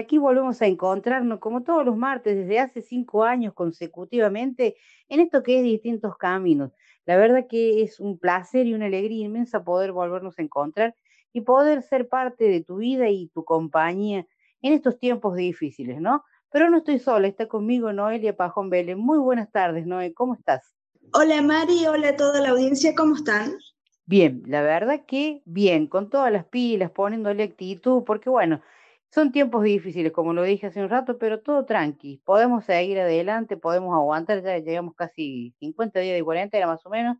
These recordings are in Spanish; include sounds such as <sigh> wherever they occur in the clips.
Aquí volvemos a encontrarnos como todos los martes desde hace cinco años consecutivamente en esto que es distintos caminos. La verdad que es un placer y una alegría inmensa poder volvernos a encontrar y poder ser parte de tu vida y tu compañía en estos tiempos difíciles, ¿no? Pero no estoy sola, está conmigo Noelia Pajón Vélez. Muy buenas tardes, Noé, ¿cómo estás? Hola Mari, hola a toda la audiencia, ¿cómo están? Bien, la verdad que bien, con todas las pilas, poniéndole actitud, porque bueno, son tiempos difíciles, como lo dije hace un rato, pero todo tranqui. Podemos seguir adelante, podemos aguantar, ya llegamos casi 50 días de cuarentena más o menos.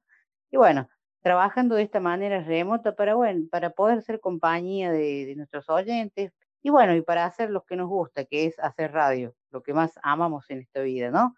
Y bueno, trabajando de esta manera remota para, bueno, para poder ser compañía de, nuestros oyentes y bueno, y para hacer lo que nos gusta, que es hacer radio, lo que más amamos en esta vida, ¿no?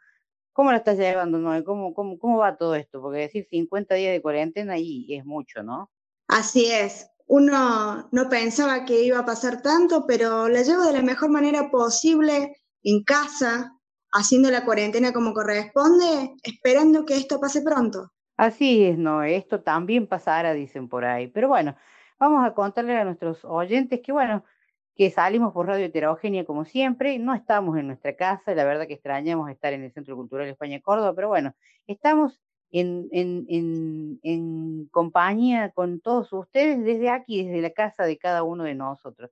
¿Cómo lo estás llevando, Noé? ¿Cómo, cómo, cómo va todo esto? Porque decir 50 días de cuarentena ahí es mucho, ¿no? Así es uno no pensaba que iba a pasar tanto, pero la llevo de la mejor manera posible en casa, haciendo la cuarentena como corresponde, esperando que esto pase pronto. Así es, no, esto también pasará, dicen por ahí. Pero bueno, vamos a contarle a nuestros oyentes que bueno, que salimos por Radio Heterogénea como siempre, no estamos en nuestra casa, la verdad que extrañamos estar en el Centro Cultural España Córdoba, pero bueno, estamos en, en, en, compañía con todos ustedes desde aquí, desde la casa de cada uno de nosotros.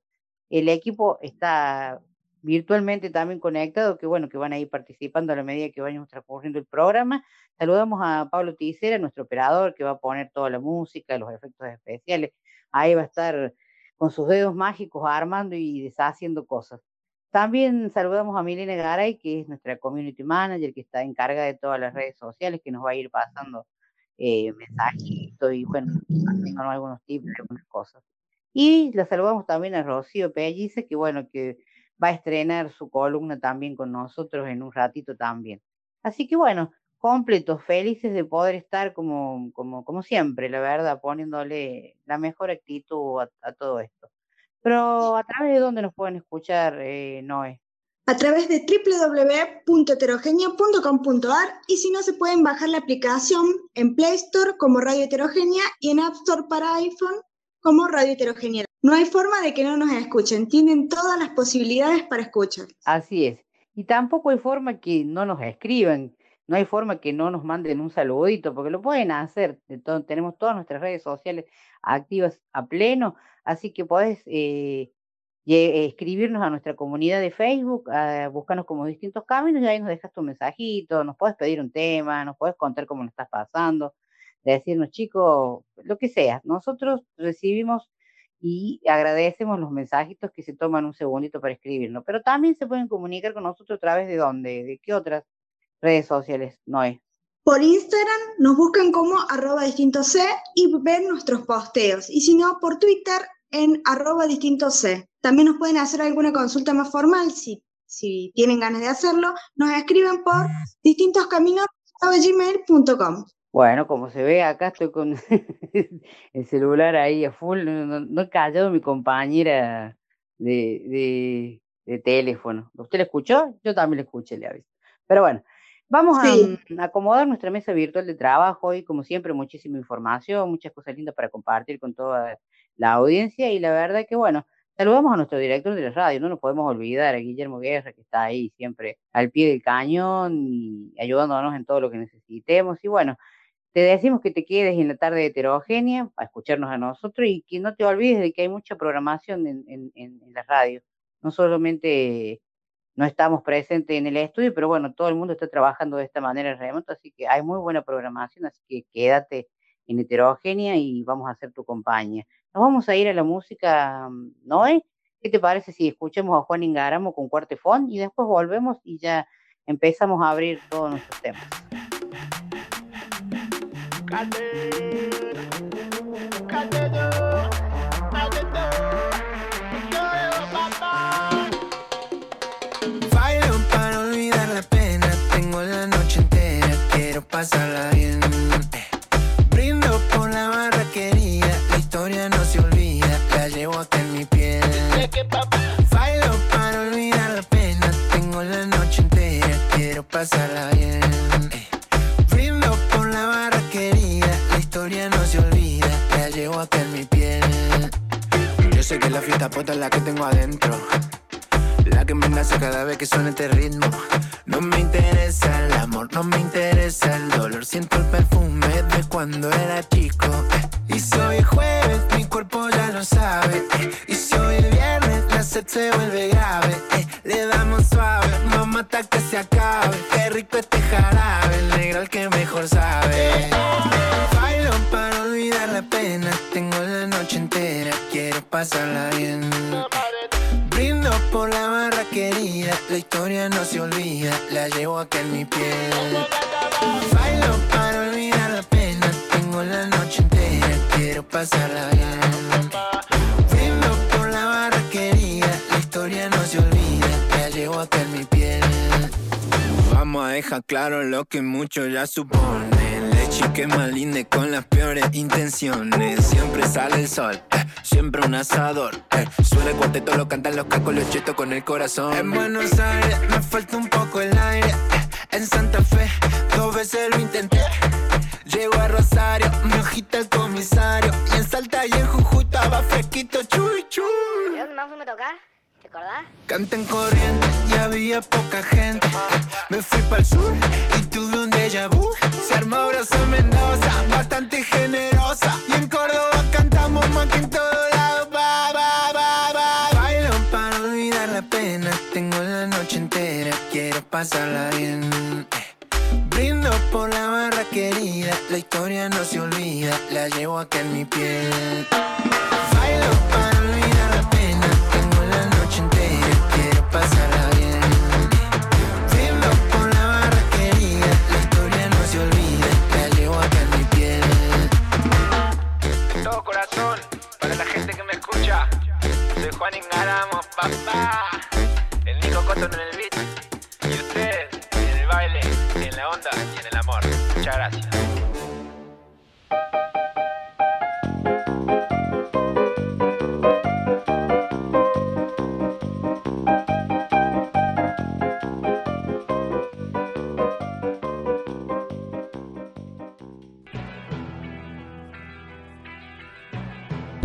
El equipo está virtualmente también conectado, que bueno, que van a ir participando a la medida que vayamos transcurriendo el programa. Saludamos a Pablo Ticera, nuestro operador, que va a poner toda la música, los efectos especiales. Ahí va a estar con sus dedos mágicos armando y deshaciendo cosas. También saludamos a Milena Garay, que es nuestra community manager, que está encargada de todas las redes sociales, que nos va a ir pasando eh, mensajitos y, bueno, algunos tips, algunas cosas. Y la saludamos también a Rocío Pellice, que, bueno, que va a estrenar su columna también con nosotros en un ratito también. Así que, bueno, completos, felices de poder estar como, como, como siempre, la verdad, poniéndole la mejor actitud a todo esto. Pero a través de dónde nos pueden escuchar, eh, Noé. A través de www.heterogenia.com.ar y si no se pueden bajar la aplicación en Play Store como Radio Heterogenia y en App Store para iPhone como Radio Heterogenia. No hay forma de que no nos escuchen, tienen todas las posibilidades para escuchar. Así es. Y tampoco hay forma que no nos escriban, no hay forma que no nos manden un saludito, porque lo pueden hacer. tenemos todas nuestras redes sociales activas a pleno, así que podés eh, escribirnos a nuestra comunidad de Facebook, buscarnos como distintos caminos y ahí nos dejas tu mensajito, nos puedes pedir un tema, nos puedes contar cómo nos estás pasando, decirnos chicos, lo que sea. Nosotros recibimos y agradecemos los mensajitos que se toman un segundito para escribirnos, pero también se pueden comunicar con nosotros a través de dónde, de qué otras redes sociales, Noé? Por Instagram nos buscan como arroba distinto C y ven nuestros posteos. Y si no, por Twitter en arroba distinto C. También nos pueden hacer alguna consulta más formal si, si tienen ganas de hacerlo. Nos escriben por distintoscaminos.gmail.com. Bueno, como se ve, acá estoy con <laughs> el celular ahí a full. No, he callado mi compañera de, de, teléfono. ¿Usted la escuchó? Yo también la escuché, le aviso. Pero bueno, Vamos a, acomodar nuestra mesa virtual de trabajo y como siempre muchísima información, muchas cosas lindas para compartir con toda la audiencia. Y la verdad que bueno, saludamos a nuestro director de la radio, no nos podemos olvidar a Guillermo Guerra que está ahí siempre al pie del cañón y ayudándonos en todo lo que necesitemos. Y bueno, te decimos que te quedes en la tarde heterogénea a escucharnos a nosotros y que no te olvides de que hay mucha programación en, en, en la radio, no solamente no estamos presentes en el estudio, pero bueno, todo el mundo está trabajando de esta manera remota, así que hay muy buena programación, así que quédate en heterogénea y vamos a hacer tu compañía. Nos vamos a ir a la música, Noé. ¿Qué te parece si escuchamos a Juan Ingaramo con Cuartefón y después volvemos y ya empezamos a abrir todos nuestros temas? Pasarla bien. Eh, Brindo por la barra querida, la historia no se olvida, la llevo acá en mi piel. Bailo para olvidar la pena, tengo la noche entera, quiero pasarla bien. Eh, Brindo por la barra querida, la historia no se olvida, la llevo acá en mi piel. Yo sé que la fiesta puta es la que tengo adentro. La que me nace cada vez que suena este ritmo. No me interesa el amor, no me interesa el dolor. Siento el perfume de cuando era chico. eh. Y es jueves, mi cuerpo ya lo sabe. eh. Y es viernes, la sed se vuelve grave. eh. Le damos suave, mamá hasta que se acabe. Qué rico este jarabe, el negro el que mejor sabe. Bailo para olvidar la pena. Tengo la noche entera, quiero pasarla bien. La historia no se olvida, la llevo acá en mi piel. Bailo para olvidar la pena, tengo la noche entera, quiero pasarla. Vamos a dejar claro lo que muchos ya suponen. Leche que malinde con las peores intenciones. Siempre sale el sol, eh, siempre un asador. eh. Suena el cuarteto, lo cantan los cacos, los chetos con el corazón. En Buenos Aires me falta un poco el aire. eh. En Santa Fe dos veces lo intenté. Llego a Rosario, me agita el comisario. Y en Salta y en Jujuy estaba fresquito, chuy, chuy. ¿De dónde más fuimos a tocar? ¿Te acordás? Cantan corriente y había poca gente. Me fui para el sur y tuve un déjà vu. Se armó Brazo Mendoza, bastante generosa. Y en Córdoba cantamos más que en todo lado. Ba, ba, ba, ba. Bailo para olvidar la pena. Tengo la noche entera, quiero pasarla bien. Brindo por la barra querida, la historia no se olvida, la llevo acá en mi piel. Bailo papá. El Nico Cotton en el beat. Y ustedes en el baile, en la onda y en el amor. Muchas gracias.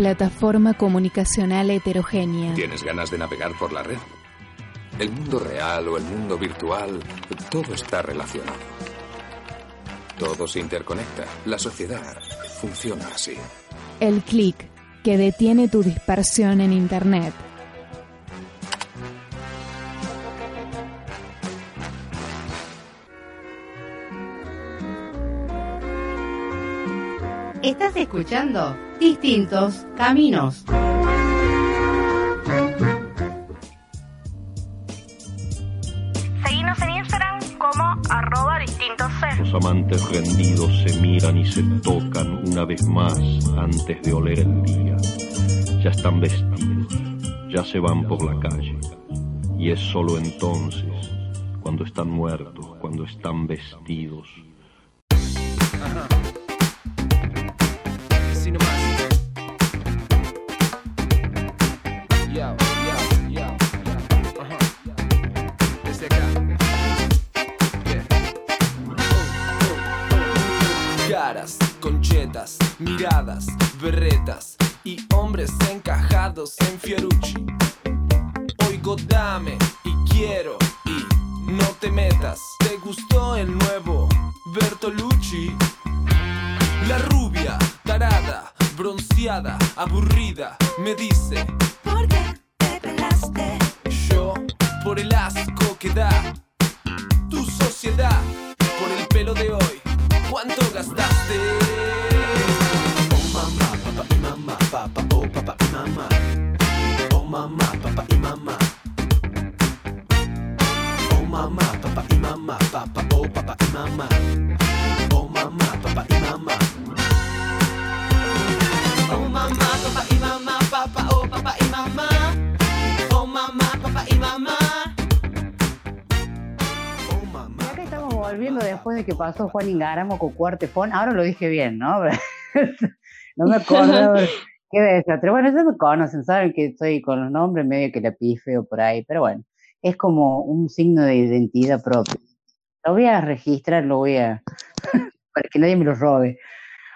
Plataforma comunicacional heterogénea. ¿Tienes ganas de navegar por la red? El mundo real o el mundo virtual, todo está relacionado. Todo se interconecta. La sociedad funciona así. El clic que detiene tu dispersión en Internet. Estás escuchando Distintos Caminos. Seguinos en Instagram como arroba distintos C. Los amantes rendidos se miran y se tocan una vez más antes de oler el día. Ya están vestidos, ya se van por la calle. Y es solo entonces, cuando están muertos, cuando están vestidos, miradas, berretas y hombres encajados en Fiorucci. Oigo dame y quiero y no te metas. ¿Te gustó el nuevo Bertolucci? La rubia, tarada, bronceada, aburrida, me dice ¿Por qué te pelaste? yo por el asco que da tu sociedad, que pasó Juan Ingaramo con Cuartefón, ahora lo dije bien, ¿no? <laughs> no me <laughs> acuerdo qué desastre. Bueno, ustedes me conocen, saben que estoy con los nombres medio que la pifeo por ahí, pero bueno, es como un signo de identidad propia. Lo voy a registrar, lo voy a... <laughs> para que nadie me lo robe.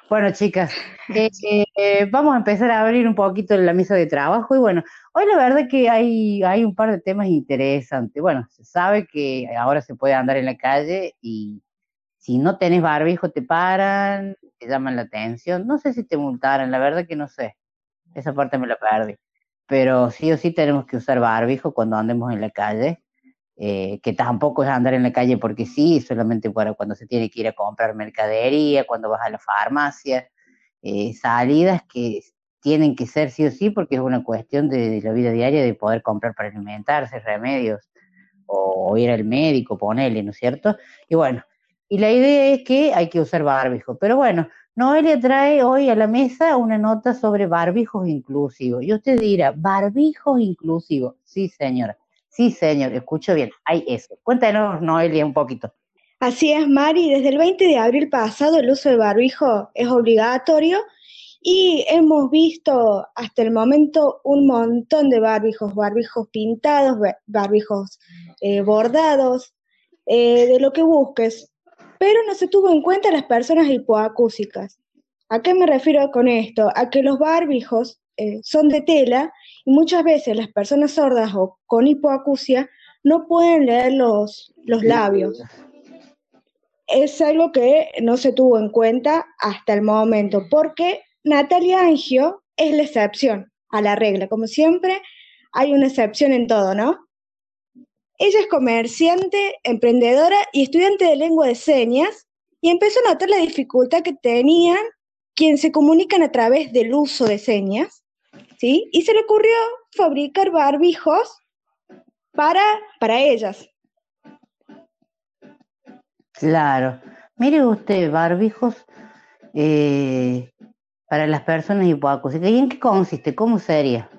Bueno, chicas, eh, eh, vamos a empezar a abrir un poquito la mesa de trabajo y bueno, hoy la verdad que hay, hay un par de temas interesantes. Bueno, se sabe que ahora se puede andar en la calle y si no tenés barbijo te paran, te llaman la atención. No sé si te multaran, la verdad que no sé. Esa parte me la perdí. Pero sí o sí tenemos que usar barbijo cuando andemos en la calle. Eh, que tampoco es andar en la calle porque sí, solamente para cuando se tiene que ir a comprar mercadería, cuando vas a la farmacia, eh, salidas que tienen que ser sí o sí porque es una cuestión de, la vida diaria de poder comprar para alimentarse, remedios o, ir al médico, ponerle, ¿no es cierto? Y bueno, y la idea es que hay que usar barbijo, pero bueno, Noelia trae hoy a la mesa una nota sobre barbijos inclusivos. Y usted dirá, barbijos inclusivos. Sí, señora. Sí, señor, escucho bien, hay eso. Cuéntanos, Noelia, un poquito. Así es, Mari. Desde el 20 de abril pasado el uso del barbijo es obligatorio y hemos visto hasta el momento un montón de barbijos, barbijos pintados, barbijos eh, bordados, eh, de lo que busques. Pero no se tuvo en cuenta las personas hipoacúsicas. ¿A qué me refiero con esto? A que los barbijos eh, son de tela y muchas veces las personas sordas o con hipoacusia no pueden leer los, los labios. Es algo que no se tuvo en cuenta hasta el momento, porque Natalia Angio es la excepción a la regla. Como siempre, hay una excepción en todo, ¿no? Ella es comerciante, emprendedora y estudiante de lengua de señas y empezó a notar la dificultad que tenían quienes se comunican a través del uso de señas ¿sí? Y se le ocurrió fabricar barbijos para, para ellas. Claro. Mire usted, barbijos eh, para las personas hipoacúsicas. ¿Y en qué consiste? ¿Cómo sería?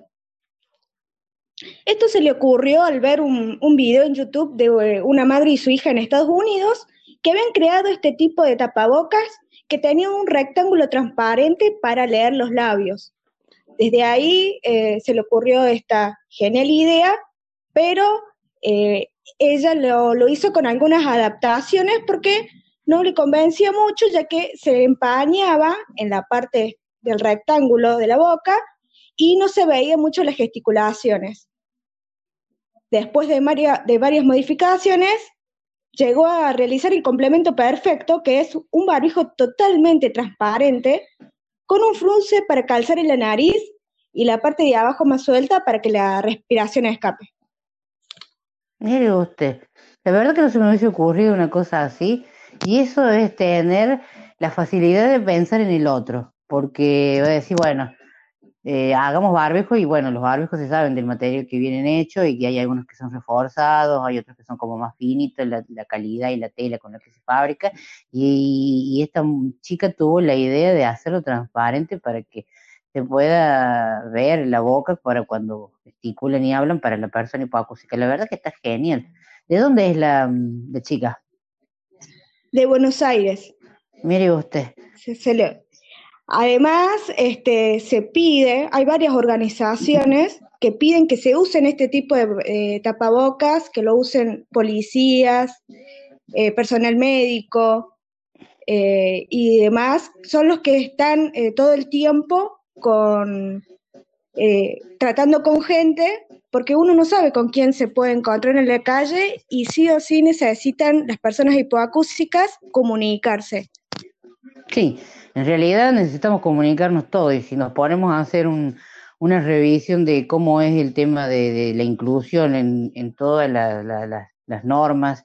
Esto se le ocurrió al ver un, video en YouTube de eh, una madre y su hija en Estados Unidos que habían creado este tipo de tapabocas que tenía un rectángulo transparente para leer los labios. Desde ahí eh, se le ocurrió esta genial idea, pero eh, ella lo, hizo con algunas adaptaciones porque no le convencía mucho, ya que se empañaba en la parte del rectángulo de la boca y no se veía mucho las gesticulaciones. Después de, varias modificaciones, llegó a realizar el complemento perfecto, que es un barbijo totalmente transparente, con un frunce para calzar en la nariz y la parte de abajo más suelta para que la respiración escape. Mire usted, la verdad que no se me hubiese ocurrido una cosa así, y eso es tener la facilidad de pensar en el otro, porque voy a decir, bueno, eh, hagamos barbijos y bueno, los barbijos se saben del material que vienen hechos y que hay algunos que son reforzados, hay otros que son como más finitos, la, calidad y la tela con la que se fabrica. Y, esta chica tuvo la idea de hacerlo transparente para que se pueda ver la boca para cuando gesticulan y hablan para la persona hipoacústica. La verdad que está genial. ¿De dónde es la, chica? De Buenos Aires. Mire usted. se le, Además, este, se pide, hay varias organizaciones que piden que se usen este tipo de eh, tapabocas, que lo usen policías, eh, personal médico eh, y demás, son los que están todo el tiempo con, tratando con gente, porque uno no sabe con quién se puede encontrar en la calle y sí o sí necesitan las personas hipoacústicas comunicarse. Sí, en realidad necesitamos comunicarnos todos y si nos ponemos a hacer una revisión de cómo es el tema de, la inclusión en, todas las normas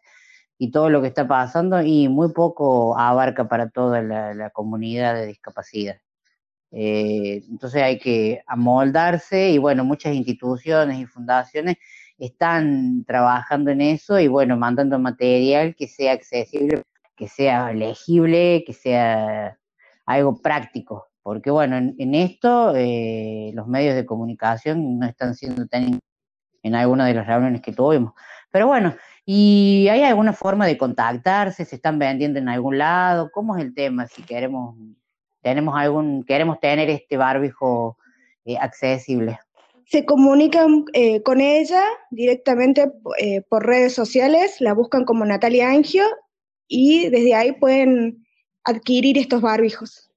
y todo lo que está pasando y muy poco abarca para toda la, comunidad de discapacidad. Eh, entonces hay que amoldarse y bueno, muchas instituciones y fundaciones están trabajando en eso y bueno, mandando material que sea accesible, que sea legible, que sea algo práctico, porque bueno, en, esto eh, los medios de comunicación no están siendo tan en alguna de las reuniones que tuvimos. Pero bueno, ¿Y hay alguna forma de contactarse? ¿Se están vendiendo en algún lado? ¿Cómo es el tema? Si queremos, tenemos algún, queremos tener este barbijo eh, accesible. Se comunican eh, con ella directamente por redes sociales, la buscan como Natalia Angio y desde ahí pueden adquirir estos barbijos.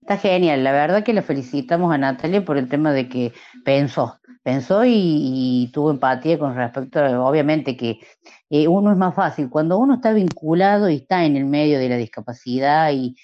Está genial, la verdad que le felicitamos a Natalia por el tema de que pensó, pensó y, y tuvo empatía con respecto, a, obviamente que eh, uno es más fácil, cuando uno está vinculado y está en el medio de la discapacidad y,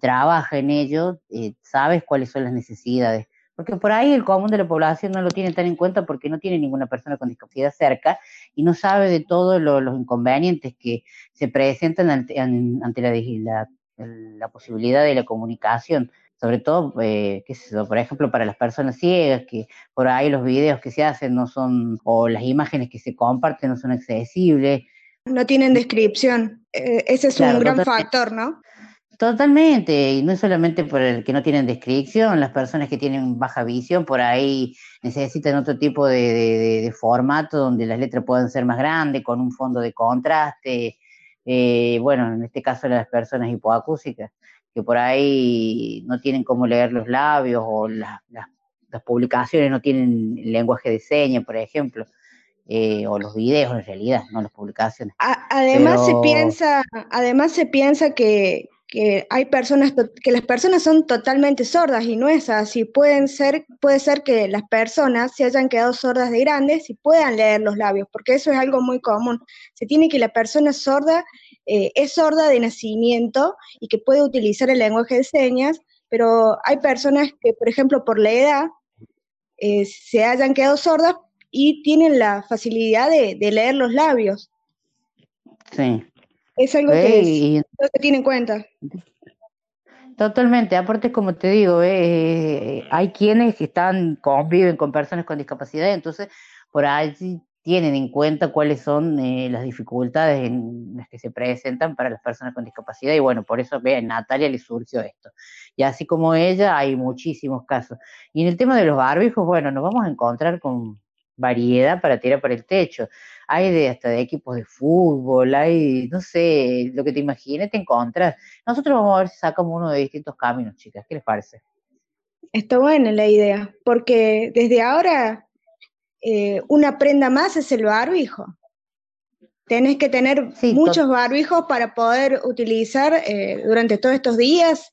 trabaja en ello, eh, sabes cuáles son las necesidades. Porque por ahí el común de la población no lo tiene tan en cuenta porque no tiene ninguna persona con discapacidad cerca y no sabe de todos lo- los inconvenientes que se presentan ante, an- ante la, la, la posibilidad de la comunicación sobre todo, eh, qué sé yo, por ejemplo, para las personas ciegas, que por ahí los videos que se hacen no son, o las imágenes que se comparten no son accesibles. No tienen descripción. Eh, ese es Claro, un gran factor, ¿no? Totalmente, y no es solamente por el que no tienen descripción, las personas que tienen baja visión por ahí necesitan otro tipo de, de- de- de formato donde las letras puedan ser más grandes, con un fondo de contraste, eh, bueno, en este caso las personas hipoacúsicas, que por ahí no tienen cómo leer los labios o la- la- las publicaciones no tienen lenguaje de señas, por ejemplo, eh, o los videos en realidad, no las publicaciones. A- además se piensa, además se piensa que, que hay personas, que las personas son totalmente sordas y no es así. Pueden ser, puede ser que las personas se hayan quedado sordas de grandes y puedan leer los labios, porque eso es algo muy común. Se tiene que la persona sorda eh, es sorda de nacimiento y que puede utilizar el lenguaje de señas, pero hay personas que, por ejemplo, por la edad, eh, se hayan quedado sordas y tienen la facilidad de, de leer los labios. Sí. Es algo Ve, que es- y- no se tiene en cuenta. Totalmente, aparte como te digo, eh, hay quienes que están, conviven con personas con discapacidad, entonces por ahí tienen en cuenta cuáles son eh, las dificultades en las que se presentan para las personas con discapacidad y bueno, por eso a Natalia le surgió esto. Y así como ella, hay muchísimos casos. Y en el tema de los barbijos, bueno, nos vamos a encontrar con variedad para tirar por el techo. Hay de hasta de equipos de fútbol, hay, no sé, lo que te imagines, te encontras. Nosotros vamos a ver si sacamos uno de distintos caminos, chicas. ¿Qué les parece? Está buena la idea, porque desde ahora eh, una prenda más es el barbijo. Tenés que tener Sí, muchos barbijos para poder utilizar eh, durante todos estos días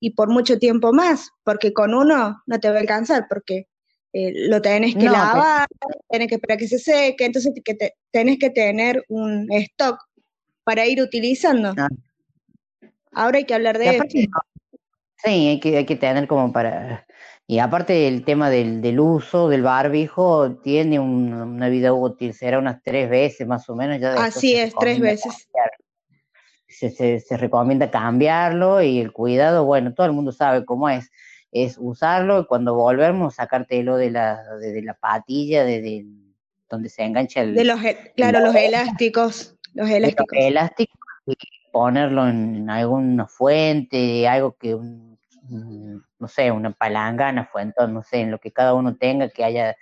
y por mucho tiempo más, porque con uno no te va a alcanzar, porque eh, lo tenés que No, lavar, tenés que esperar que se seque, entonces que te- tenés que tener un stock para ir utilizando. Ah. Ahora hay que hablar de aparte, esto. sí, hay que, hay que tener como para... Y aparte el tema del, del uso del barbijo tiene un- una vida útil, será unas tres veces más o menos. Ya Así es, tres veces. se, se, se recomienda cambiarlo y el cuidado, bueno, todo el mundo sabe cómo es, es usarlo y cuando volvemos sacártelo de la, de, de la patilla, de, de donde se engancha el, De los, claro, los elásticos, los de los elásticos. elásticos y ponerlo en alguna fuente, algo que, un- no sé, una palangana, fuente, no sé, en lo que cada uno tenga que haya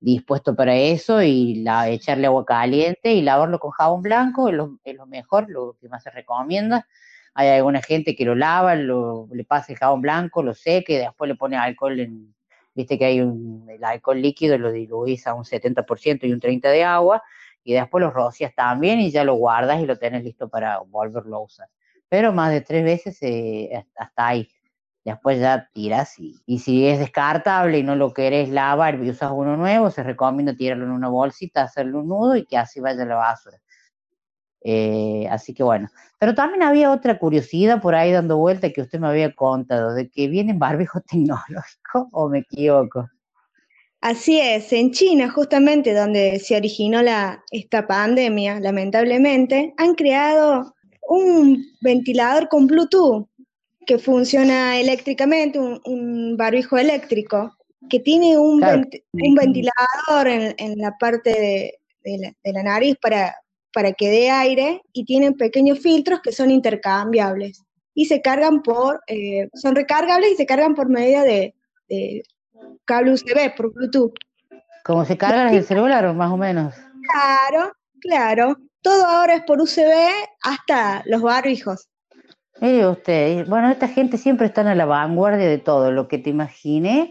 dispuesto para eso y la, echarle agua caliente y lavarlo con jabón blanco, es lo, es lo mejor, lo que más se recomienda. Hay alguna gente que lo lava, lo, le pasa el jabón blanco, lo seca y después le pone alcohol en, viste que hay un, el alcohol líquido, lo diluís a un 70% y un 30% de agua, y después lo rocias también y ya lo guardas y lo tenés listo para volverlo a usar. Pero más de tres veces eh, hasta ahí. Después ya tiras y, si es descartable y no lo querés lavar y usas uno nuevo, se recomienda tirarlo en una bolsita, hacerle un nudo y que así vaya a la basura. Eh, así que bueno, pero también había otra curiosidad por ahí dando vuelta que usted me había contado, de que vienen barbijos <laughs> tecnológicos, o me equivoco. Así es, en China, justamente donde se originó la, esta pandemia, lamentablemente, han creado un ventilador con Bluetooth que funciona eléctricamente, un, un barbijo eléctrico, que tiene un, Claro. un ventilador en, en la parte de, de la, de la nariz para, para que dé aire y tienen pequeños filtros que son intercambiables y se cargan por, eh, son recargables y se cargan por medio de, de cable USB, por Bluetooth. Como se carga el celular, más o menos. Claro, claro. todo ahora es por UCB hasta los barbijos. Mire usted, bueno, esta gente siempre está a la vanguardia de todo, lo que te imaginé,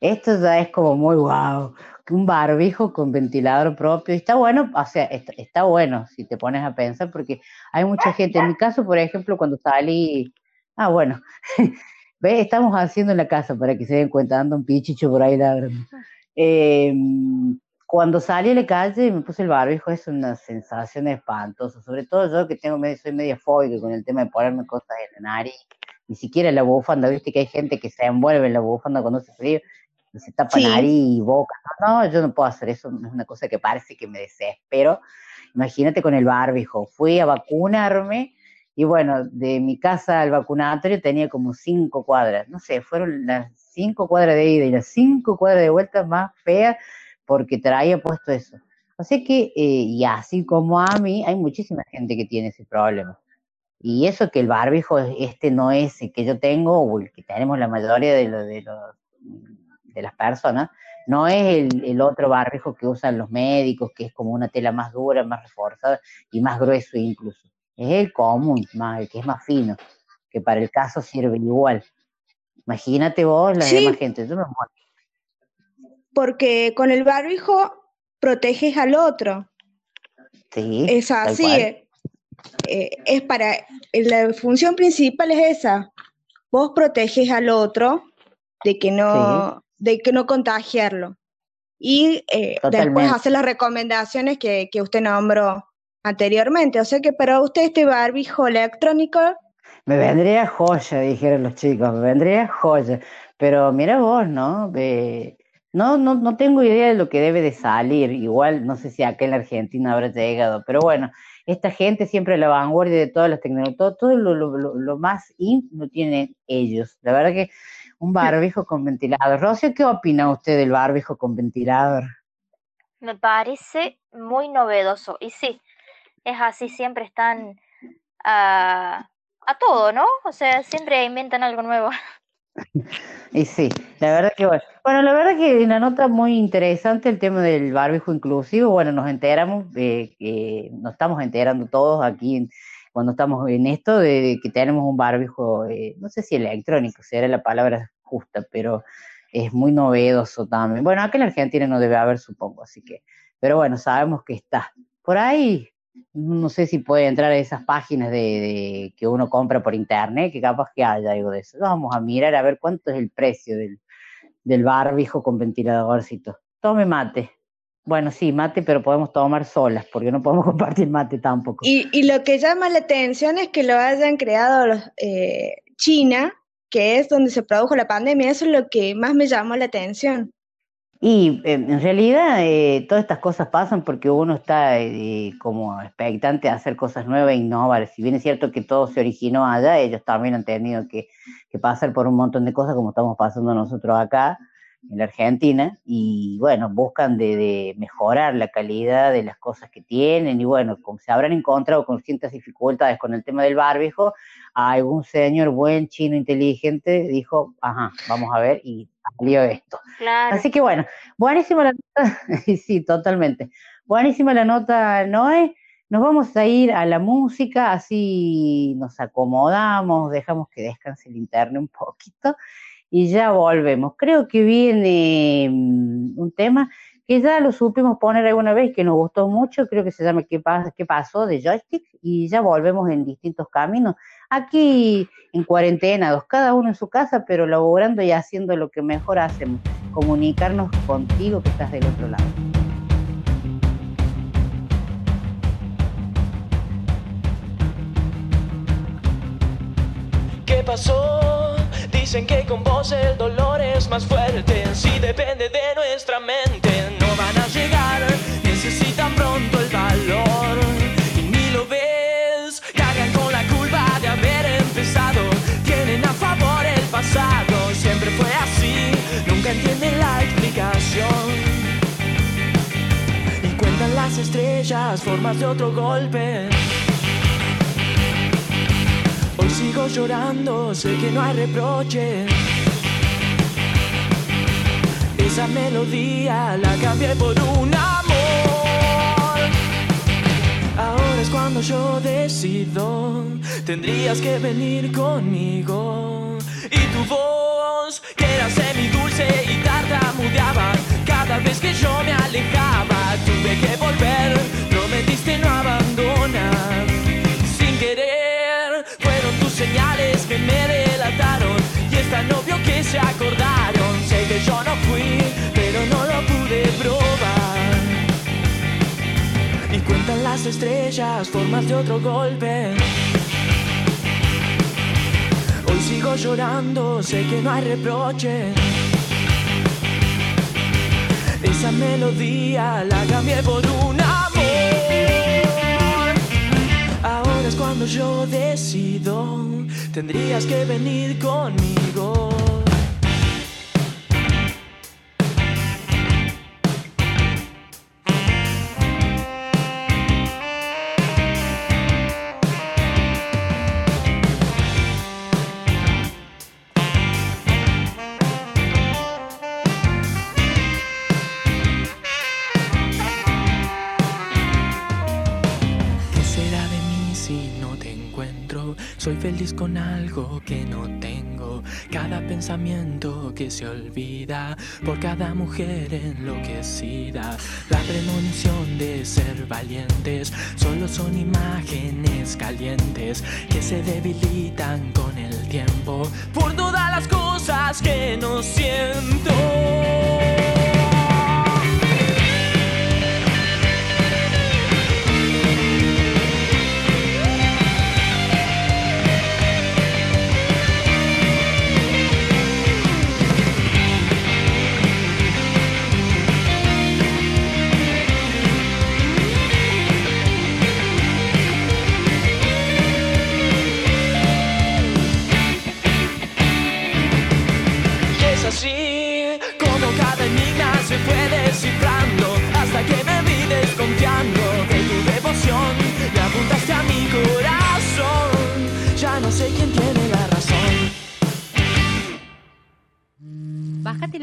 esto ya es como muy guau, un barbijo con ventilador propio, está bueno, o sea, está, está bueno si te pones a pensar, porque hay mucha gente, en mi caso, por ejemplo, cuando salí, ah, bueno, <laughs> ve, estamos haciendo en la casa para que se den cuenta, dando un pichicho por ahí ladrando. Eh, cuando salí a la calle y me puse el barbijo es una sensación espantosa, sobre todo yo que tengo soy media fóbica con el tema de ponerme cosas en la nariz, ni siquiera la bufanda, viste que hay gente que se envuelve en la bufanda cuando hace frío, se tapa Sí. nariz y boca, no, no, yo no puedo hacer eso, es una cosa que parece que me desespero, imagínate con el barbijo, fui a vacunarme y bueno, de mi casa al vacunatorio tenía como cinco cuadras, no sé, fueron las cinco cuadras de ida y las cinco cuadras de vuelta más feas porque traía puesto eso. Así que, eh, y así como a mí, hay muchísima gente que tiene ese problema. Y eso que el barbijo, es- este no es el que yo tengo, o el que tenemos la mayoría de, lo- de, los- de las personas, no es el, el otro barbijo que usan los médicos, que es como una tela más dura, más reforzada y más grueso incluso. Es el común, más, el que es más fino, que para el caso sirve igual. Imagínate vos, la Sí. demás gente, yo me muero. porque con el barbijo proteges al otro. Sí, Es así, eh, eh, es para, la función principal es esa. Vos proteges al otro de que no, de que no contagiarlo. Y eh, después hacer las recomendaciones que, que usted nombró anteriormente. O sea que para usted este barbijo electrónico, Me vendría joya, dijeron los chicos, me vendría joya. Pero mira vos, ¿no? Ve- no, no, no tengo idea de lo que debe de salir. Igual, no sé si acá en la Argentina habrá llegado. Pero bueno, esta gente siempre a la vanguardia de todas las tecnologías, todo, todo lo, lo- lo- lo más in lo tienen ellos. La verdad que un barbijo con ventilador. Rocío, ¿qué opina usted del barbijo con ventilador? Me parece muy novedoso. Y sí, es así, siempre están a, a todo, ¿no? O sea, siempre inventan algo nuevo. <laughs> Y sí, la verdad que bueno. Bueno, la verdad que una nota muy interesante el tema del barbijo inclusivo. Bueno, nos enteramos, que nos estamos enterando todos aquí en- cuando estamos en esto de que tenemos un barbijo, eh, no sé si electrónico será la palabra justa, pero es muy novedoso también. Bueno, acá en Argentina no debe haber, supongo, así que, pero bueno, sabemos que está. Por ahí, no sé si puede entrar a esas páginas de, de- que uno compra por internet, que capaz que haya algo de eso. Vamos a mirar a ver cuánto es el precio del, del barbijo con ventiladorcito. Tome mate. Bueno, sí, mate, pero podemos tomar solas, porque no podemos <laughs> compartir mate tampoco. y, y lo que llama la atención es que lo hayan creado los, eh, China, que es donde se produjo la pandemia. Eso es lo que más me llamó la atención. Y eh, en realidad eh, todas estas cosas pasan porque uno está eh, como expectante a hacer cosas nuevas e innovar. Si bien es cierto que todo se originó allá, ellos también han tenido que, que pasar por un montón de cosas como estamos pasando nosotros acá en la Argentina y bueno, buscan de, de mejorar la calidad de las cosas que tienen y bueno, como se habrán encontrado con ciertas dificultades con el tema del barbijo, algún señor buen chino inteligente dijo, ajá, vamos a ver y salió esto. Claro. Así que bueno, buenísima la nota, <laughs> sí, totalmente. Buenísima la nota, Noé. Nos vamos a ir a la música, así nos acomodamos, dejamos que descanse el internet un poquito y ya volvemos. Creo que viene mm, un tema que ya lo supimos poner alguna vez, que nos gustó mucho, creo que se llama ¿Qué, pas- qué pasó? de joystick, y ya volvemos en distintos caminos. Aquí en cuarentenados, cada uno en su casa, pero laborando y haciendo lo que mejor hacemos, comunicarnos contigo que estás del otro lado. ¿Qué pasó? Dicen que con vos el dolor es más fuerte. Si depende de nuestra mente, no van a llegar. Necesitan pronto el valor. Y ni lo ves. Cargan con la culpa de haber empezado. Tienen a favor el pasado. Siempre fue así. Nunca entienden la explicación. Y cuentan las estrellas, formas de otro golpe. Sigo llorando, sé que no hay reproche. Esa melodía la cambié por un amor. Ahora es cuando yo decido, tendrías que venir conmigo. Y tu voz, que era semidulce y tartamudeaba, cada vez que yo me alejaba, tuve que volver, prometiste no abandonar. Se acordaron. Sé que yo no fui, pero no lo pude probar. Y cuentan las estrellas, formas de otro golpe. Hoy sigo llorando, sé que no hay reproche. Esa melodía la cambié por un amor. Ahora es cuando yo decido, tendrías que venir conmigo. Con algo que no tengo. Cada pensamiento que se olvida por cada mujer enloquecida. La premonición de ser valientes solo son imágenes calientes que se debilitan con el tiempo por todas las cosas que no siento.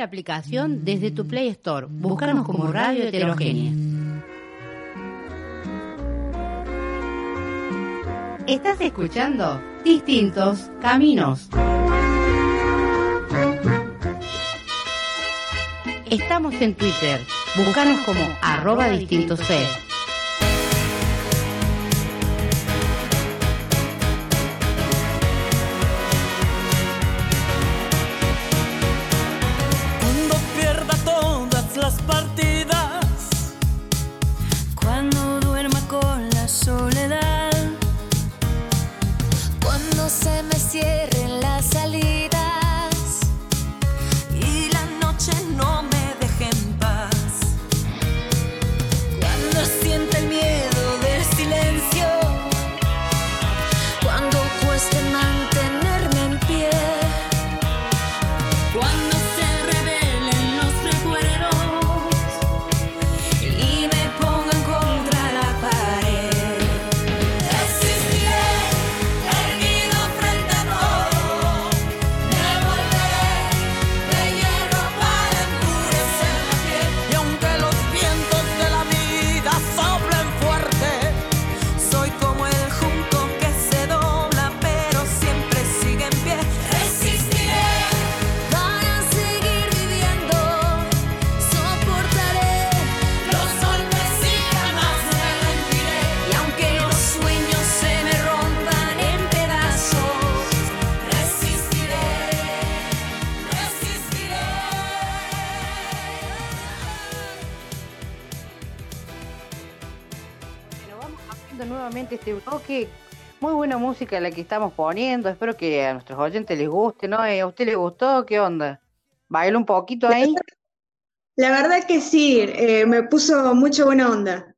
La aplicación desde tu Play Store. Búscanos como Radio Heterogénea. Estás escuchando Distintos Caminos. Estamos en Twitter. Búscanos como arroba distintos C. música la que estamos poniendo. Espero que a nuestros oyentes les guste, ¿no? Eh, ¿A usted le gustó? ¿Qué onda? ¿Baila un poquito ahí? La verdad que sí, eh, me puso mucha buena onda.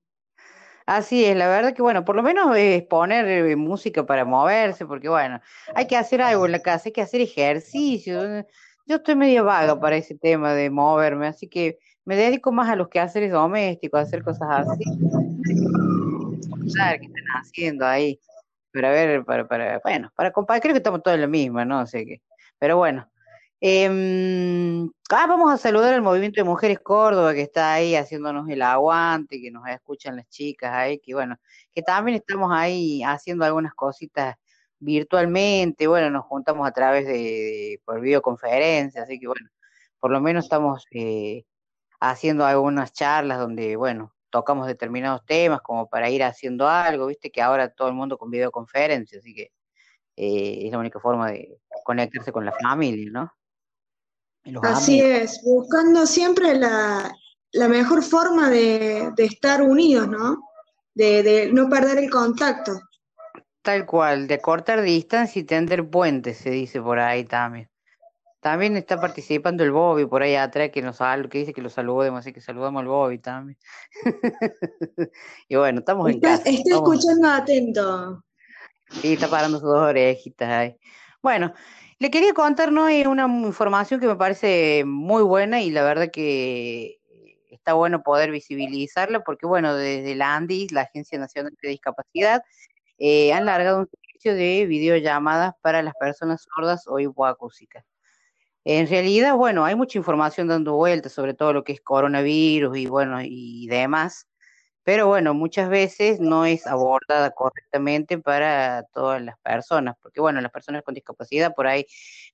Así es, la verdad que bueno, por lo menos es poner eh, música para moverse, porque bueno, hay que hacer algo en la casa, hay que hacer ejercicio. Yo estoy medio vaga para ese tema de moverme, así que me dedico más a los quehaceres domésticos, a hacer cosas así. Qué están haciendo ahí, para ver, para, para, bueno, para compartir, creo que estamos todos en la misma, ¿no? sé qué, pero bueno, Em, ah, vamos a saludar al Movimiento de Mujeres Córdoba que está ahí haciéndonos el aguante, que nos escuchan las chicas ahí, que bueno, que también estamos ahí haciendo algunas cositas virtualmente, bueno, nos juntamos a través de, de- por videoconferencia, así que bueno, por lo menos estamos eh, haciendo algunas charlas donde, bueno, tocamos determinados temas como para ir haciendo algo, viste que ahora todo el mundo con videoconferencia, así que eh, es la única forma de conectarse con la familia, ¿no? Los Así amigos. es, buscando siempre la, la mejor forma de, de estar unidos, ¿no? De, de no perder el contacto. Tal cual, de cortar distancia y tender puentes, se dice por ahí también. También está participando el Bobby por ahí atrás que nos sal- que dice que lo saludemos, así que saludamos al Bobby también. <laughs> Y bueno, estamos en Está, casa. está estamos- escuchando atento. Sí, está parando sus dos orejitas ahí. Bueno, le quería contar, ¿no? una información que me parece muy buena y la verdad que está bueno poder visibilizarla porque, bueno, desde la ANDIS, la Agencia Nacional de Discapacidad, eh, han largado un servicio de videollamadas para las personas sordas o hipoacúsicas. En realidad, bueno, hay mucha información dando vueltas sobre todo lo que es coronavirus y bueno, y demás, pero bueno, muchas veces no es abordada correctamente para todas las personas, porque bueno, las personas con discapacidad por ahí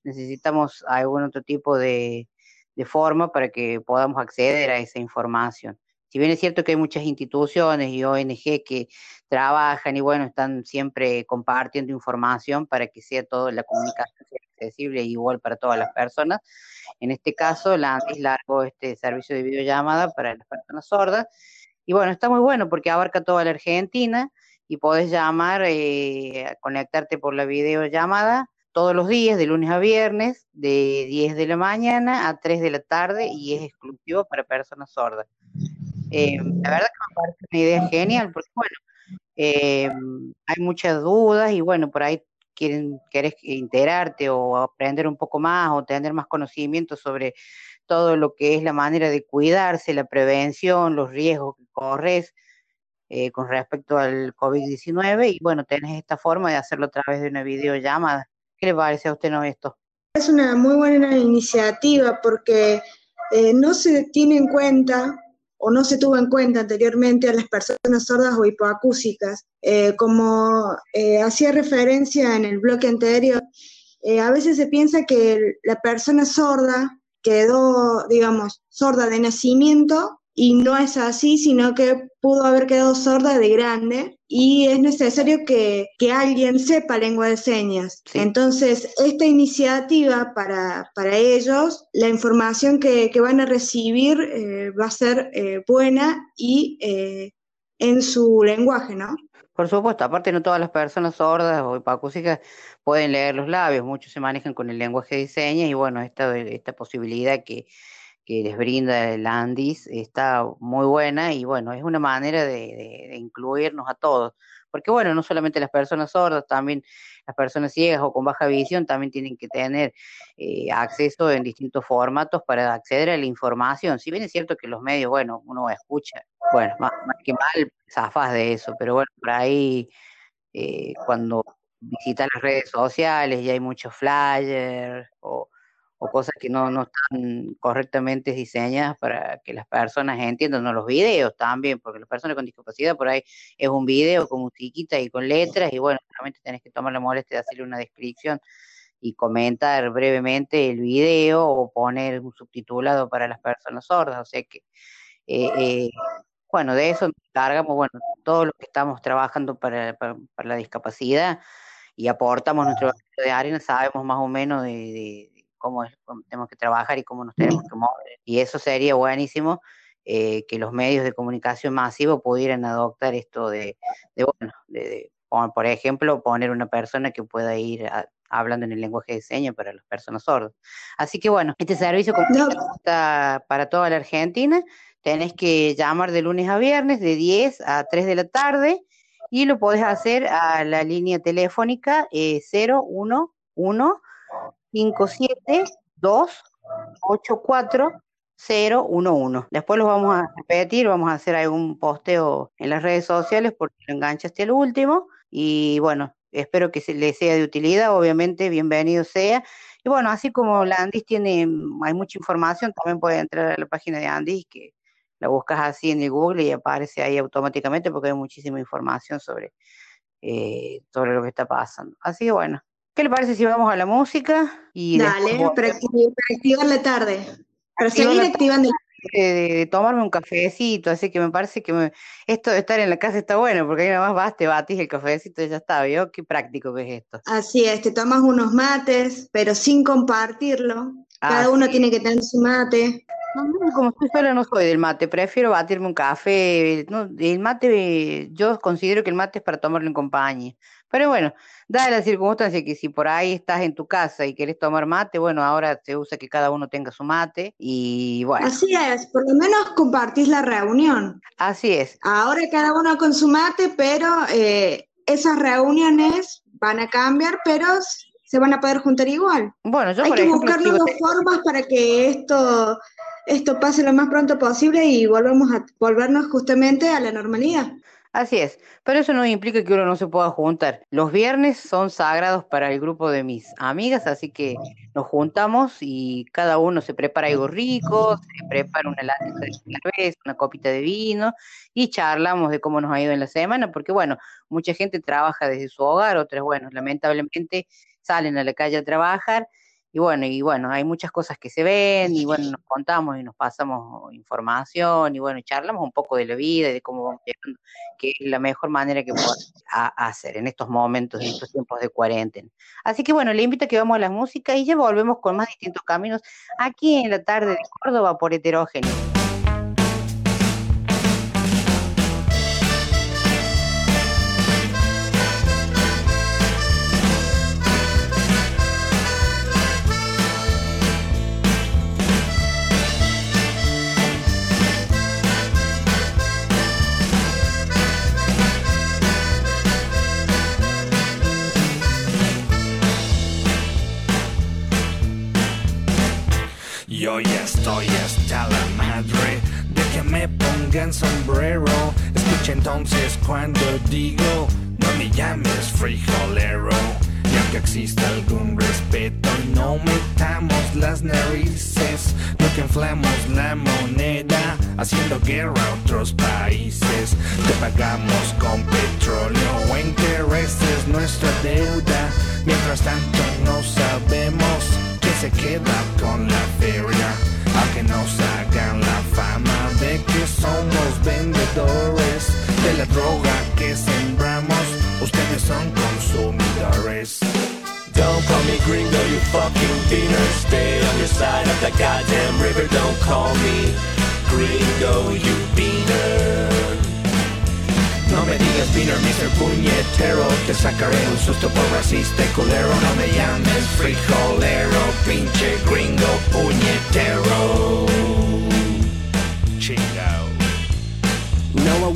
necesitamos algún otro tipo de, de forma para que podamos acceder a esa información. Si bien es cierto que hay muchas instituciones y ONG que trabajan y bueno, están siempre compartiendo información para que sea toda la comunicación accesible igual para todas las personas. En este caso, la ANDIS largó este servicio de videollamada para las personas sordas. Y bueno, está muy bueno porque abarca toda la Argentina y podés llamar, eh, conectarte por la videollamada todos los días, de lunes a viernes, de 10 de la mañana a 3 de la tarde y es exclusivo para personas sordas. Eh, la verdad que me parece una idea genial porque, bueno, eh, hay muchas dudas y bueno, por ahí quieren, querés enterarte o aprender un poco más o tener más conocimiento sobre todo lo que es la manera de cuidarse, la prevención, los riesgos que corres eh, con respecto al COVID-19 y bueno, tenés esta forma de hacerlo a través de una videollamada. ¿Qué le parece a usted no esto? Es una muy buena iniciativa porque eh, no se tiene en cuenta o no se tuvo en cuenta anteriormente a las personas sordas o hipoacúsicas. Eh, como eh, hacía referencia en el bloque anterior, eh, a veces se piensa que la persona sorda quedó, digamos, sorda de nacimiento y no es así, sino que pudo haber quedado sorda de grande y es necesario que, que alguien sepa lengua de señas. Entonces, esta iniciativa para, para ellos, la información que, que van a recibir eh, va a ser eh, buena y eh, en su lenguaje, ¿no? Por supuesto, aparte no todas las personas sordas o hipoacúsicas pueden leer los labios, muchos se manejan con el lenguaje de señas y bueno, esta, esta posibilidad que, que les brinda el Andis está muy buena y bueno, es una manera de, incluirnos a todos, porque bueno, no solamente las personas sordas, también las personas ciegas o con baja visión también tienen que tener eh, acceso en distintos formatos para acceder a la información. Si bien es cierto que los medios, bueno, uno escucha, bueno, más, que mal, zafás de eso, pero bueno, por ahí eh, cuando visitas las redes sociales y hay muchos flyers o, o cosas que no, no están correctamente diseñadas para que las personas entiendan, no los videos también, porque las personas con discapacidad por ahí es un video con musiquita y con letras y bueno, realmente tenés que tomar la molestia de hacerle una descripción y comentar brevemente el video o poner un subtitulado para las personas sordas, o sea que eh, eh, bueno, de eso nos encargamos, bueno, todos los que estamos trabajando para, para, para la discapacidad y aportamos nuestro de arena, sabemos más o menos de- de cómo, es, cómo tenemos que trabajar y cómo nos tenemos que mover. Y eso sería buenísimo eh, que los medios de comunicación masivos pudieran adoptar esto de, de bueno, de, por ejemplo, poner una persona que pueda ir a- hablando en el lenguaje de señas para las personas sordas. Así que bueno, este servicio comunitario está para toda la Argentina. Tenés que llamar de lunes a viernes de 10 a 3 de la tarde y lo podés hacer a la línea telefónica eh, 011 572 84011. Después lo vamos a repetir, vamos a hacer algún posteo en las redes sociales porque lo enganchaste al último. Y bueno, espero que se le sea de utilidad, obviamente, bienvenido sea. Y bueno, así como la Andis tiene, hay mucha información, también puedes entrar a la página de Andis, que la buscas así en el Google y aparece ahí automáticamente porque hay muchísima información sobre, eh, sobre lo que está pasando. Así que bueno, ¿qué le parece si vamos a la música? Y después Dale, para, activar la tarde. Para seguir activando la de, de- de tomarme un cafecito, así que me parece que me- esto de estar en la casa está bueno, porque ahí nada más vas, te batís el cafecito y ya está, ¿vio? Qué práctico que es esto. Así es, te tomas unos mates, pero sin compartirlo. Cada uno tiene que tener su mate. No, no, como estoy sola no soy del mate, prefiero batirme un café. No, el mate, yo considero que el mate es para tomarlo en compañía. Pero bueno, dada la circunstancia que si por ahí estás en tu casa y querés tomar mate, bueno, ahora se usa que cada uno tenga su mate y bueno, Así es, por lo menos compartís la reunión. así es. Ahora cada uno con su mate, pero eh, esas reuniones van a cambiar, pero se van a poder juntar igual. Bueno, yo Hay por que ejemplo buscar nuevas te- formas para que esto, esto pase lo más pronto posible y volvamos a volvernos justamente a la normalidad. Así es, pero eso no implica que uno no se pueda juntar. Los viernes son sagrados para el grupo de mis amigas, así que nos juntamos y cada uno se prepara algo rico, se prepara una latita de cerveza, una copita de vino y charlamos de cómo nos ha ido en la semana, porque bueno, mucha gente trabaja desde su hogar, otras, bueno, lamentablemente salen a la calle a trabajar y bueno, y bueno, hay muchas cosas que se ven y bueno, <laughs> nos contamos y nos pasamos información y bueno, charlamos un poco de la vida y de cómo vamos llegando, que es la mejor manera que podemos <laughs> hacer en estos momentos, en estos tiempos de cuarentena. Así que bueno, le invito a que vamos a la música y ya volvemos con más distintos caminos aquí en la tarde de Córdoba por heterogéneo. Entonces cuando digo, no me llames frijolero. Y aunque exista algún respeto, no metamos las narices. No que inflamos la moneda, haciendo guerra a otros países. Te pagamos con petróleo o intereses nuestra deuda. Mientras tanto no sabemos quién se queda con la feria. Aunque nos hagan la fama de que somos vendedores de la droga que sembramos, ustedes son consumidores. Don't call me gringo, you fucking beaner. Stay on your side of the goddamn river. Don't call me gringo, you beaner. No me digas beaner, Mr. Puñetero Te sacaré un susto por racista y culero No me llames frijolero Pinche gringo puñetero Machine Gun.